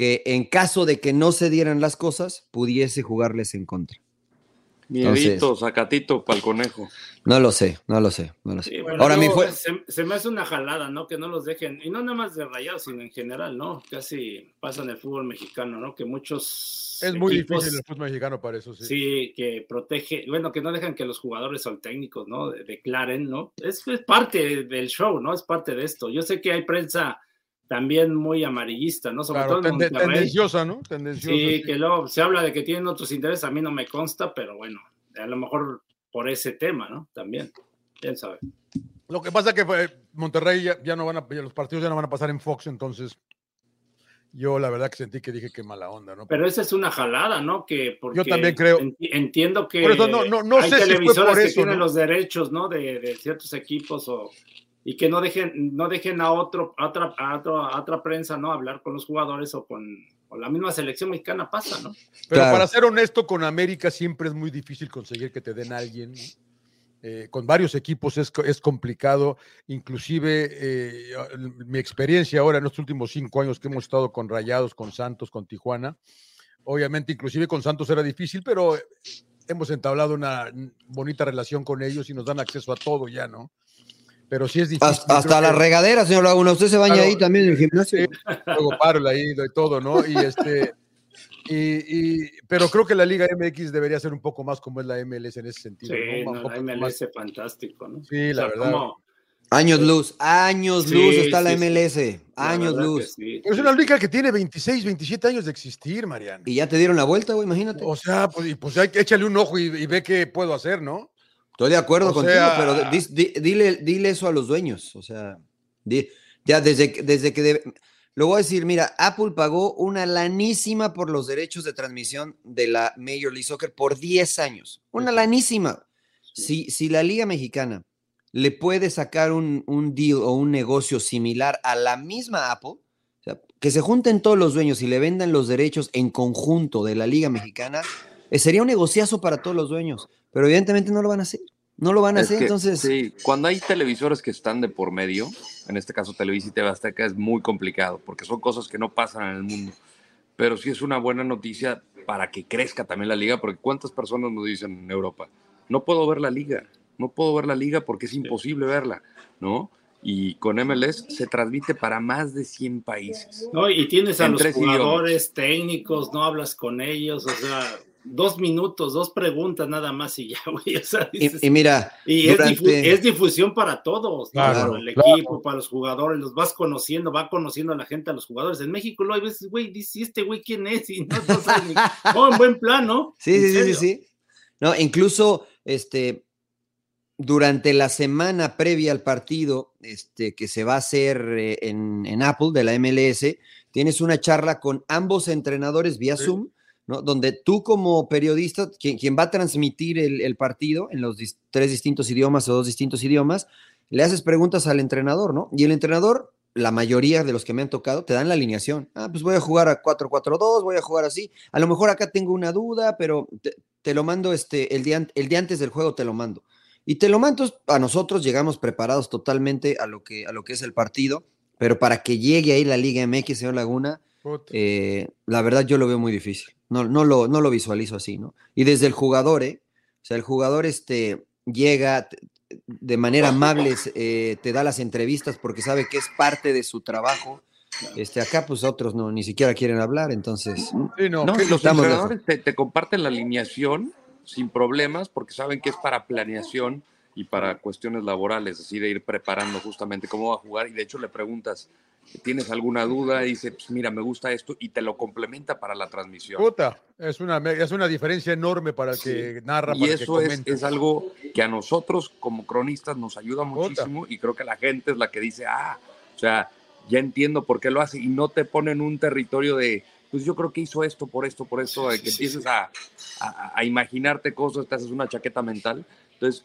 que en caso de que no se dieran las cosas, pudiese jugarles en contra. Miedito, sacatito para el conejo. No lo sé, no lo sé, no lo sé. Sí, bueno, Ahora mi luego fue... se, se me hace una jalada, ¿no? Que no los dejen, y no nada más de rayados, sino en general, ¿no? Casi pasa en el fútbol mexicano, ¿no? Que muchos Es muy equipos, difícil el fútbol mexicano para eso, sí. Sí, que protege, bueno, que no dejan que los jugadores o técnicos, ¿no? De- declaren, ¿no? Es, es parte del show, ¿no? Es parte de esto. Yo sé que hay prensa también muy amarillista, ¿no? Sobre Claro, todo en tende- Monterrey. tendenciosa, ¿no? Tendenciosa. Sí, sí. que luego se habla de que tienen otros intereses, a mí no me consta, pero bueno, a lo mejor por ese tema, ¿no? También, quién sabe. Lo que pasa es que pues, Monterrey ya, ya no van a, los partidos ya no van a pasar en Fox, entonces Yo la verdad que sentí que dije que mala onda, ¿no? Pero esa es una jalada, ¿no? Que porque Yo también creo. enti- Entiendo que Por eso no- no- no hay sé si fue por que eso, tienen ¿no? los derechos, ¿no? De, de ciertos equipos o y que no dejen no dejen a otro a otra a, otro- a otra prensa, ¿no? Hablar con los jugadores o con o la misma selección mexicana pasa, ¿no? Pero Claro. para ser honesto, con América siempre es muy difícil conseguir que te den a alguien. ¿no? Eh, con varios equipos es, es complicado. Inclusive eh, mi experiencia ahora en los últimos cinco años que hemos estado con Rayados, con Santos, con Tijuana. Obviamente, inclusive con Santos era difícil, pero hemos entablado una bonita relación con ellos y nos dan acceso a todo ya, ¿no? Pero sí es difícil. Hasta, hasta creo la que- regadera, señor Laguna. Usted se baña Claro. ahí también en el gimnasio. luego paro la ida y todo, ¿no? Y este, y, y- pero creo que la Liga MX debería ser un poco más como es la MLS en ese sentido. Sí, la MLS más- es fantástico, ¿no? Sí, la verdad. como- Años luz, años Sí, luz está la sí. MLS. La Años luz. sí. Pero es una liga que tiene 26, 27 años de existir, Mariano. Y ya te dieron la vuelta, güey, imagínate. O sea, pues, pues hay que échale un ojo y, y ve qué puedo hacer, ¿no? Estoy de acuerdo O contigo, sea- pero di- di- dile, dile eso a los dueños. O sea, di- ya desde, que- desde que... lo voy a decir, mira, Apple pagó una lanísima por los derechos de transmisión de la Major League Soccer por 10 años. Una lanísima. Si, si la Liga Mexicana le puede sacar un, un deal o un negocio similar a la misma Apple, o sea, que se junten todos los dueños y le vendan los derechos en conjunto de la Liga Mexicana, sería un negociazo para todos los dueños. Pero evidentemente no lo van a hacer. No lo van a Es hacer, que, entonces. Sí, cuando hay televisores que están de por medio, en este caso Televisa y TV Azteca, es muy complicado porque son cosas que no pasan en el mundo. Pero sí es una buena noticia para que crezca también la liga, porque ¿cuántas personas nos dicen en Europa? No puedo ver la liga, no puedo ver la liga porque es imposible verla, ¿no? Y con MLS se transmite para más de 100 países. No, y tienes a los jugadores técnicos, no hablas con ellos, o sea, dos minutos, dos preguntas nada más y ya, güey. O sea, dices- Y, y mira, y es, difu- durante- es difusión para todos, ¿no? Claro, para el claro. equipo, para los jugadores, los vas conociendo, va conociendo a la gente, a los jugadores. En México lo hay veces, güey, dice, ¿y este güey quién es? Y no, no sabes ni- Oh, en buen plan, ¿no? Sí, ¿En sí, sí, sí, serio? sí. No, incluso este, durante la semana previa al partido este, que se va a hacer eh, en, en Apple de la MLS, tienes una charla con ambos entrenadores vía Sí. Zoom, Donde tú como periodista, quien, va a transmitir el, partido en los tres distintos idiomas o dos distintos idiomas, le haces preguntas al entrenador, ¿no? Y el entrenador, la mayoría de los que me han tocado, te dan la alineación. Ah, pues voy a jugar a 4-4-2, voy a jugar así. A lo mejor acá tengo una duda, pero te, lo mando este, el, día, el día antes del juego, te lo mando. Y te lo mando, a nosotros llegamos preparados totalmente a lo que, a lo que es el partido, pero para que llegue ahí la Liga MX, señor Laguna. Eh, la verdad yo lo veo muy difícil. No, no, lo, no lo visualizo así, ¿no? Y desde el jugador, ¿eh? O sea, el jugador este, llega de manera amable, eh, te da las entrevistas porque sabe que es parte de su trabajo. Este, acá, pues otros no, ni siquiera quieren hablar, entonces. Sí, no, No, ¿qué- y los entrenadores te, te comparten la alineación sin problemas porque saben que es para planeación y para cuestiones laborales, así de ir preparando justamente cómo va a jugar y de hecho le preguntas, ¿tienes alguna duda? Y dice, pues mira, me gusta esto y te lo complementa para la transmisión. Puta, es una, es una diferencia enorme para el que narra, Y para el que eso es, es algo que a nosotros como cronistas nos ayuda muchísimo y creo que la gente es la que dice, ah, o sea, ya entiendo por qué lo hace y no te pone en un territorio de, pues yo creo que hizo esto por esto, por esto, de que empieces A, a- a imaginarte cosas, te haces una chaqueta mental. Entonces,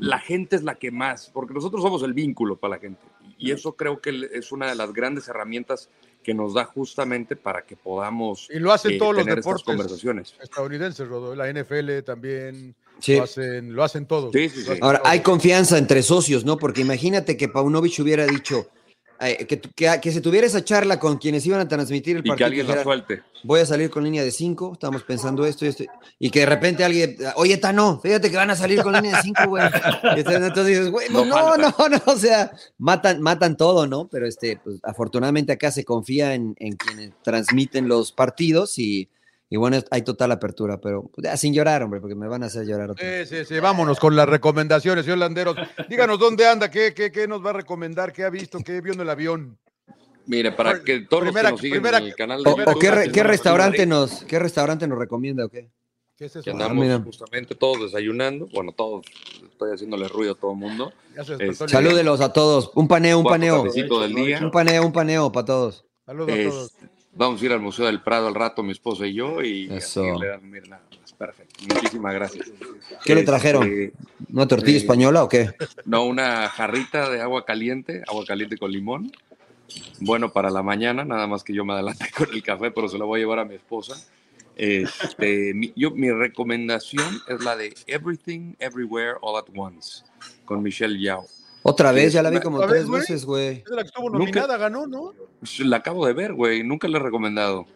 la gente es la que más, porque nosotros somos el vínculo para la gente y eso creo que es una de las grandes herramientas que nos da justamente para que podamos Y lo hacen eh, todos los deportes conversaciones. estadounidenses, Rodo. La NFL también Sí. lo, hacen, lo hacen todos. Sí, sí, sí. Ahora, hay confianza entre socios, ¿no? Porque imagínate que Paunovic hubiera dicho eh, que, que, que se tuviera esa charla con quienes iban a transmitir el Y que partido. alguien la suelte. voy a salir con línea de 5, estamos pensando esto y esto. Y que de repente alguien, oye, Tano, fíjate que van a salir con línea de 5, güey. Entonces dices, güey, no, No no, no, o sea, matan, matan todo, ¿no? Pero este, pues afortunadamente acá se confía en, en quienes transmiten los partidos y, y bueno, hay total apertura, pero pues, ya, sin llorar, hombre, porque me van a hacer llorar. otra vez. Sí, sí, sí, vámonos con las recomendaciones, señor Landeros. Díganos dónde anda, qué, qué, qué nos va a recomendar, qué ha visto, qué vio en el avión. Mire, para que todos primera- los que nos primera- en el canal de O, o YouTube, qué, re- aquí qué restaurante nos, qué restaurante nos recomienda o qué? ¿Qué es eso? Que Ah, andamos justamente todos desayunando. Bueno, todos, estoy haciéndole ruido a todo el mundo. Este. Salúdelos a todos. Un paneo, un paneo. del día. Un paneo, un paneo para todos. Saludos a todos. Este, vamos a ir al Museo del Prado al rato, mi esposa y yo, y Eso. seguirle nada más. Perfecto. Muchísimas gracias. ¿Qué le Este, trajeron? ¿Una tortilla eh, española o qué? No, una jarrita de agua caliente, agua caliente con limón. Bueno para la mañana, nada más que yo me adelanté con el café, pero se la voy a llevar a mi esposa. Este, mi, yo, mi recomendación es la de Everything, Everywhere, All at Once, con Michelle Yao. Otra vez, ya la vi como ¿Otra tres vez, güey? veces, güey. Es la que estuvo Nunca- nominada, ganó, ¿no? La acabo de ver, güey. Nunca la he recomendado.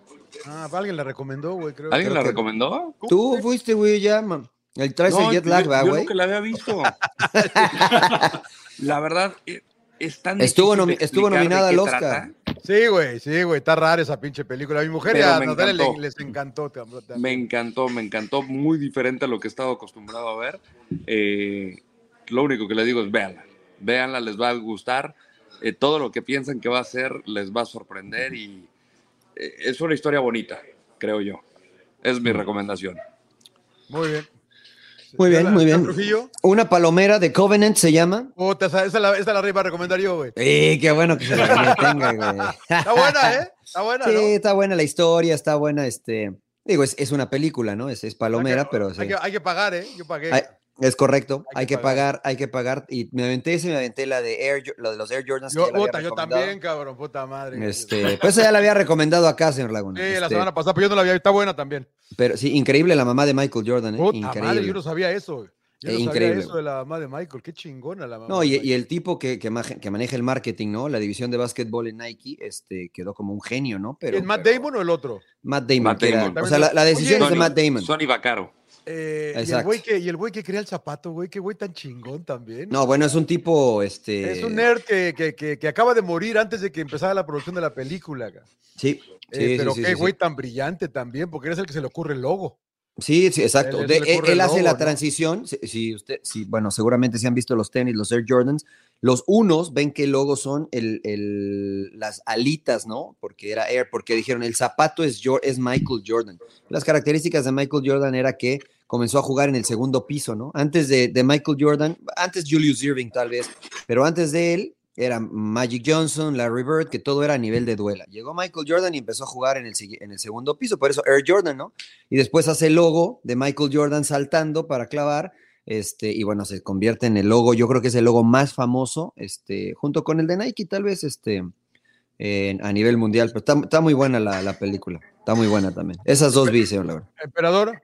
Ah, alguien la recomendó, güey, creo. ¿Alguien creo la que- recomendó? Tú fuiste, güey, ya, man. El traes No, el jet lag, yo- ¿va, yo güey? nunca la había visto. la verdad, eh, es tan Estuvo, nomi- estuvo nominada al Oscar. trata. Sí, güey, sí, güey, está rara esa pinche película. A mi mujer Pero a me Natalia encantó. les encantó. también. Me encantó, me encantó. Muy diferente a lo que he estado acostumbrado a ver. Eh, lo único que le digo es véanla. Véanla, les va a gustar. Eh, todo lo que piensan que va a ser les va a sorprender y eh, es una historia bonita, creo yo. Es mi recomendación. Muy bien. Muy bien, ¿Ya la- muy bien. Una palomera de Covenant se llama. Puta, esa, esa la, esa la iba a recomendar yo, güey. ¡Eh, qué bueno que se la tenga, güey! Está buena, ¿eh? Está buena, Sí, ¿no? está buena la historia, está buena, este... Digo, es, es una película, ¿no? Es, es palomera, pero sí. Hay que, hay que pagar, ¿eh? Yo pagué. Hay- es correcto, Hay hay, que que pagar. hay que pagar. Y me aventé ese, me aventé la de Air, la de los Air Jordans. que yo, había puta, yo también, cabrón, puta madre. Este, pues esa ya la había recomendado acá, señor Laguna. Sí, la Este, semana pasada, pero yo no la había. Está buena también. Pero sí, increíble la mamá de Michael Jordan, ¿eh? Puta increíble. madre, yo no sabía eso. Yo Eh, no increíble. sabía eso de la mamá de Michael. Qué chingona la mamá. No, y, el tipo que, que, maje- que maneja el marketing, ¿no? La división de básquetbol en Nike, este, quedó como un genio, ¿no? Pero, ¿Es Matt pero- Damon o el otro? Matt Damon. Matt que era- o sea, la, la decisión es de Matt Damon. Sonny Vaccaro. Eh, y, el güey que, y el güey que crea el zapato, güey, qué güey tan chingón también. No, bueno, es un tipo, este... Es un nerd que, que, que, que acaba de morir antes de que empezara la producción de la película. Sí, Eh, sí, pero sí, qué sí. güey tan brillante también, porque eres el que se le ocurre el logo. Sí, sí, exacto. Él- el hace logo, la ¿no? transición. Si, si usted, si, bueno, seguramente si han visto los tenis, los Air Jordans, los unos ven que el logo son el, el- las alitas, ¿no? Porque era Air, porque dijeron el zapato es, es Michael Jordan. Las características de Michael Jordan era que comenzó a jugar en el segundo piso, ¿no? Antes de, Michael Jordan, antes Julius Irving tal vez, pero antes de él era Magic Johnson, Larry Bird, que todo era a nivel de duela. Llegó Michael Jordan y empezó a jugar en el, en el segundo piso, por eso Air Jordan, ¿no? Y después hace el logo de Michael Jordan saltando para clavar, este, y bueno, se convierte en el logo, yo creo que es el logo más famoso, este, junto con el de Nike, tal vez, este, a nivel mundial, pero está, muy buena la, la película, está muy buena también. Esas dos vi, señor Laura. Emperador.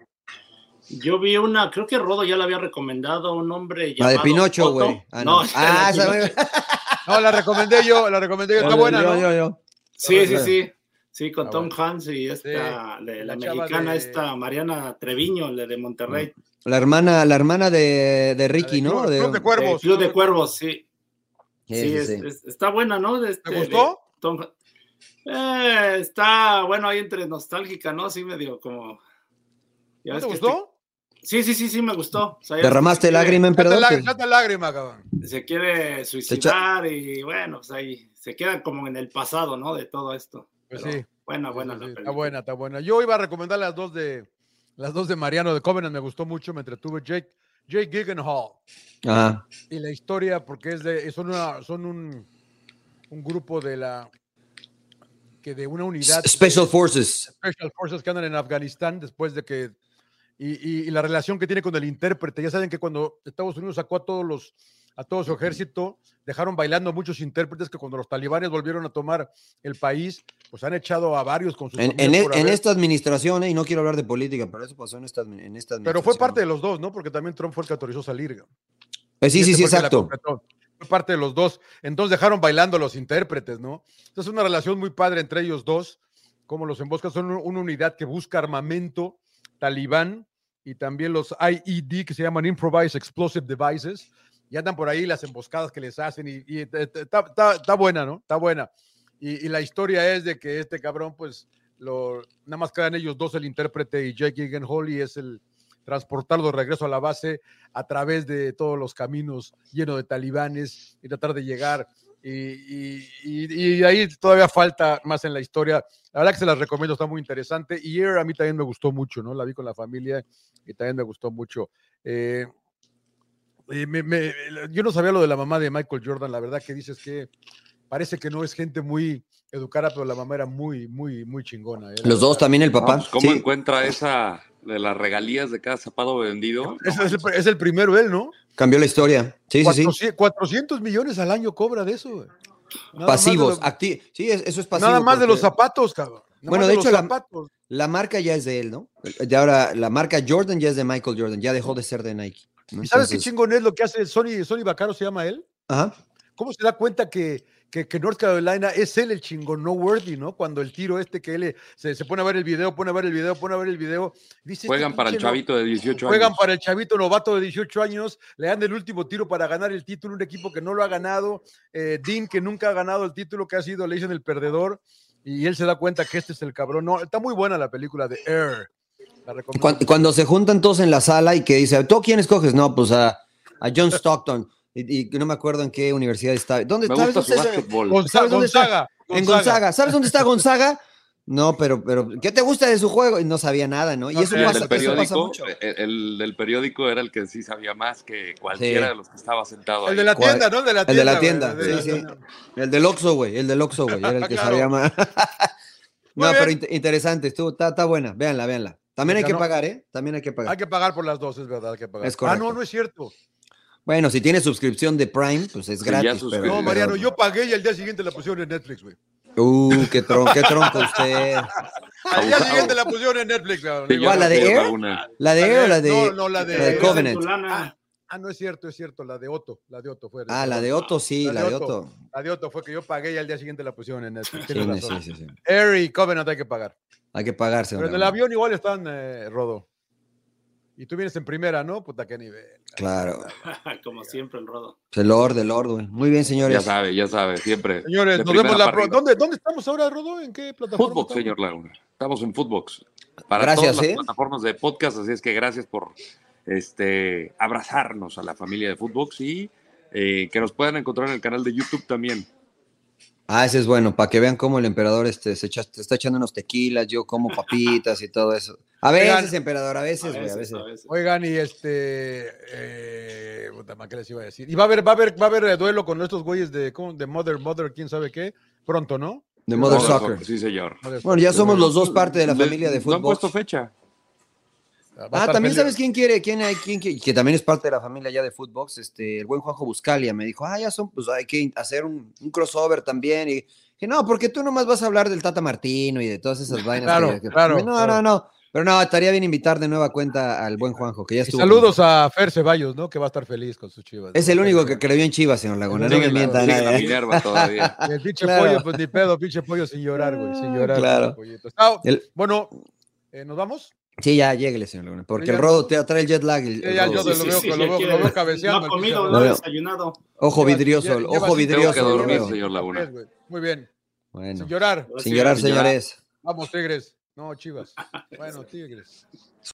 Yo vi una, creo que Rodo ya la había recomendado, un hombre La llamado de Pinocho, güey. Ah, no, no. Ah, la. No, la recomendé yo, la recomendé yo. Está buena, yo, ¿no? yo, yo. Sí, sí, sí. Sí, con Está Tom bueno. Hanks y esta, Sí, la, la mexicana, de- esta Mariana Treviño, la de Monterrey. La hermana, la hermana de, de Ricky, ¿no? Club- De- Club de Cuervos. Club de Cuervos, sí. Sí, Sí, sí, es- sí. es- está buena, ¿no? Este- ¿Te gustó? Tom Han- Eh, está, bueno, ahí entre nostálgica, ¿no? Sí, medio como... ya ¿No ves te gustó? Sí, sí, sí, sí, me gustó. O sea, ¿Derramaste se quiere- lágrima, emperador? lá- tanta lágrima, cabrón. Se quiere suicidar y bueno, pues ahí se queda como en el pasado, ¿no? De todo esto. Pues Pero sí. Buena, buena Sí, la sí, Está buena, está buena. Yo iba a recomendar las dos de las dos de Mariano de Covenant, me gustó mucho, me entretuve. Jake, Jake Gyllenhaal. Ajá. Y la historia, porque es de, son, una, son un, un grupo de la que de una unidad Special Forces. Special Forces que andan en Afganistán después de que y, y- y la relación que tiene con el intérprete. Ya saben que cuando Estados Unidos sacó a todos los a todo su ejército, dejaron bailando a muchos intérpretes que cuando los talibanes volvieron a tomar el país, pues han echado a varios con sus En, en e- en esta administración, eh, y no quiero hablar de política, pero eso pasó en esta, en esta Pero fue administración. parte de los dos, ¿no? Porque también Trump fue el que autorizó salir. Eh, sí, sí, este sí, exacto. Fue parte de los dos. Entonces dejaron bailando a los intérpretes, ¿no? Entonces una relación muy padre entre ellos dos, como los emboscas son un- una unidad que busca armamento talibán y también los IED que se llaman Improvised Explosive Devices. Y andan por ahí las emboscadas que les hacen y, está, está buena, ¿no? Está buena. Y, y la historia es de que este cabrón, pues, lo, nada más quedan ellos dos, el intérprete y Jake Gyllenhaal, y es el transportarlo de regreso a la base a través de todos los caminos llenos de talibanes y tratar de llegar. Y, y- ahí todavía falta más en la historia. La verdad que se las recomiendo, está muy interesante. Y Air a mí también me gustó mucho, ¿no? La vi con la familia y también me gustó mucho. Eh, eh, me- yo no sabía lo de la mamá de Michael Jordan, la verdad que dices que parece que no es gente muy educada, pero la mamá era muy, muy, muy chingona. ¿eh? Los dos también, el papá. ¿Cómo Sí. encuentra esa de las regalías de cada zapato vendido? Es, es el, es el primero él, ¿no? Cambió la historia. Sí, sí, sí. 400, 400 millones al año cobra de eso. Nada de Pasivos, los- acti- Sí, es- eso es pasivo. Nada más de los zapatos, cabrón. Nada Bueno, de hecho, la- marca ya es de él, ¿no? De ahora, la marca Jordan ya es de Michael Jordan, ya dejó de ser de Nike. ¿no? ¿Y sabes qué chingón es lo que hace Sony, Sony Bacaro, se llama él? Ajá. ¿Cómo se da cuenta que, que, que North Carolina es él el chingón, no worthy, ¿no? Cuando el tiro este que él se, se pone a ver el video, pone a ver el video, pone a ver el video. Dice, este Juegan para el no- chavito de 18 Juegan años. para el chavito novato de 18 años, le dan el último tiro para ganar el título, un equipo que no lo ha ganado, eh, Dean que nunca ha ganado el título, que ha sido, le dicen el perdedor, y él se da cuenta que este es el cabrón. No, está muy buena la película de Air. Cuando, cuando se juntan todos en la sala y que dice, ¿tú quién escoges? No, pues a, a John Stockton. Y, y no me acuerdo en qué universidad está. ¿Dónde Me ¿sabes gusta su dónde está? básquetbol. Gonzaga, ¿Sabes dónde está? En Gonzaga. ¿Sabes dónde está Gonzaga? No, pero, pero, ¿qué te gusta de su juego? Y no sabía nada, ¿no? Y No eso el pasa, del eso pasa periódico, mucho. el, el del periódico era el que sí sabía más que cualquiera Sí. de los que estaba sentado El ahí. de la tienda, ¿no? El de la El de tienda. la güey, tienda, de la sí, sí. tienda. El del Oxxo, güey, el del Oxxo, güey, era el que Claro. sabía más. No, pero interesante, estuvo, está, está buena, véanla, véanla. También hay que pagar, ¿eh? También hay que pagar. Hay que pagar por las dos, es verdad, hay que pagar. Es ah, no, no es cierto. Bueno, si tienes suscripción de Prime, pues es Sí, gratis. pero- No, Mariano, pero- yo pagué y al día siguiente la pusieron en Netflix, güey. Uh, qué, tron, qué tronco usted. Al día siguiente la pusieron en Netflix, cabrón. Sí, ¿Cuál, la de Air? pago una. ¿La de Air o la de, No, no, la de- la de Covenant? Lana. Ah, no es cierto, es cierto, la de Otto, la de Otto fue. Ah, la de Otto, sí, la de Otto. La de Otto fue que yo pagué y al día siguiente la pusieron en Netflix. Sí, sí, sí, sí. Air y Covenant hay que pagar. Hay que pagarse. Pero en el avión igual están, eh, Rodo. Y tú vienes en primera, ¿no? Puta, qué nivel. Claro. Como siempre, el rodo. El Lord, el Lord, güey. Muy bien, Ya señores. sabe, ya sabe, siempre. Señores, nos vemos la pro-. ¿Dónde, ¿Dónde estamos ahora, Rodo? ¿En qué plataforma? Footbox, estamos? señor Laguna. Estamos en Footbox. Para Gracias, todas ¿eh? las plataformas de podcast, así es que gracias por este, abrazarnos a la familia de Footbox y eh, que nos puedan encontrar en el canal de YouTube también. Ah, ese es bueno, para que vean cómo el emperador este, se, echa- se está echando unos tequilas, yo como papitas y todo eso. A veces, Oigan. emperador, a veces, A güey, a veces, veces. a veces. Oigan, y este. Eh, puta, ¿qué les iba a decir? Y va a haber, va a haber, va a haber duelo con estos güeyes de, ¿cómo? de Mother, Mother, quién sabe qué. Pronto, ¿no? De Mother Mother Soccer. Sí, señor. Bueno, ya somos los dos parte de la familia de No han fútbol. puesto fecha. Ah, estar también sabes quién quiere, quién hay, quién quiere- que también es parte de la familia ya de Footbox, este, el buen Juanjo Buscalia me dijo, ah, ya son, pues hay que hacer un, un crossover también. Y dije, no, porque tú nomás vas a hablar del Tata Martino y de todas esas vainas. Claro, que- que- claro, No, claro. no, no. Pero no, estaría bien invitar de nueva cuenta al buen Juanjo, que ya Y estuvo. saludos a Fer Ceballos, ¿no? Que va a estar feliz con sus chivas. Es el único que creyó en Chivas, señor Laguna. No me la- mienta Sigue la nadie. Minerva todavía. Y el pinche Claro. pollo, pues ni pedo, pinche pollo sin llorar, güey, sin llorar. Claro. Bueno, eh, ¿nos vamos? Sí, ya, lléguele, señor Laguna. Porque Sí, ya. el rodo te trae el jet lag. el- Sí, el ya, rodo. yo lo veo- lo veo- lo veo cabeceando, No ha el comido, no ha desayunado. Ojo vidrioso, lleva- ojo vidrioso. Tengo que dormir, amigo. señor Laguna. Muy bien. Bueno, Sin llorar. sin llorar, señores. Vamos, Tigres. No, Chivas. Bueno, Tigres.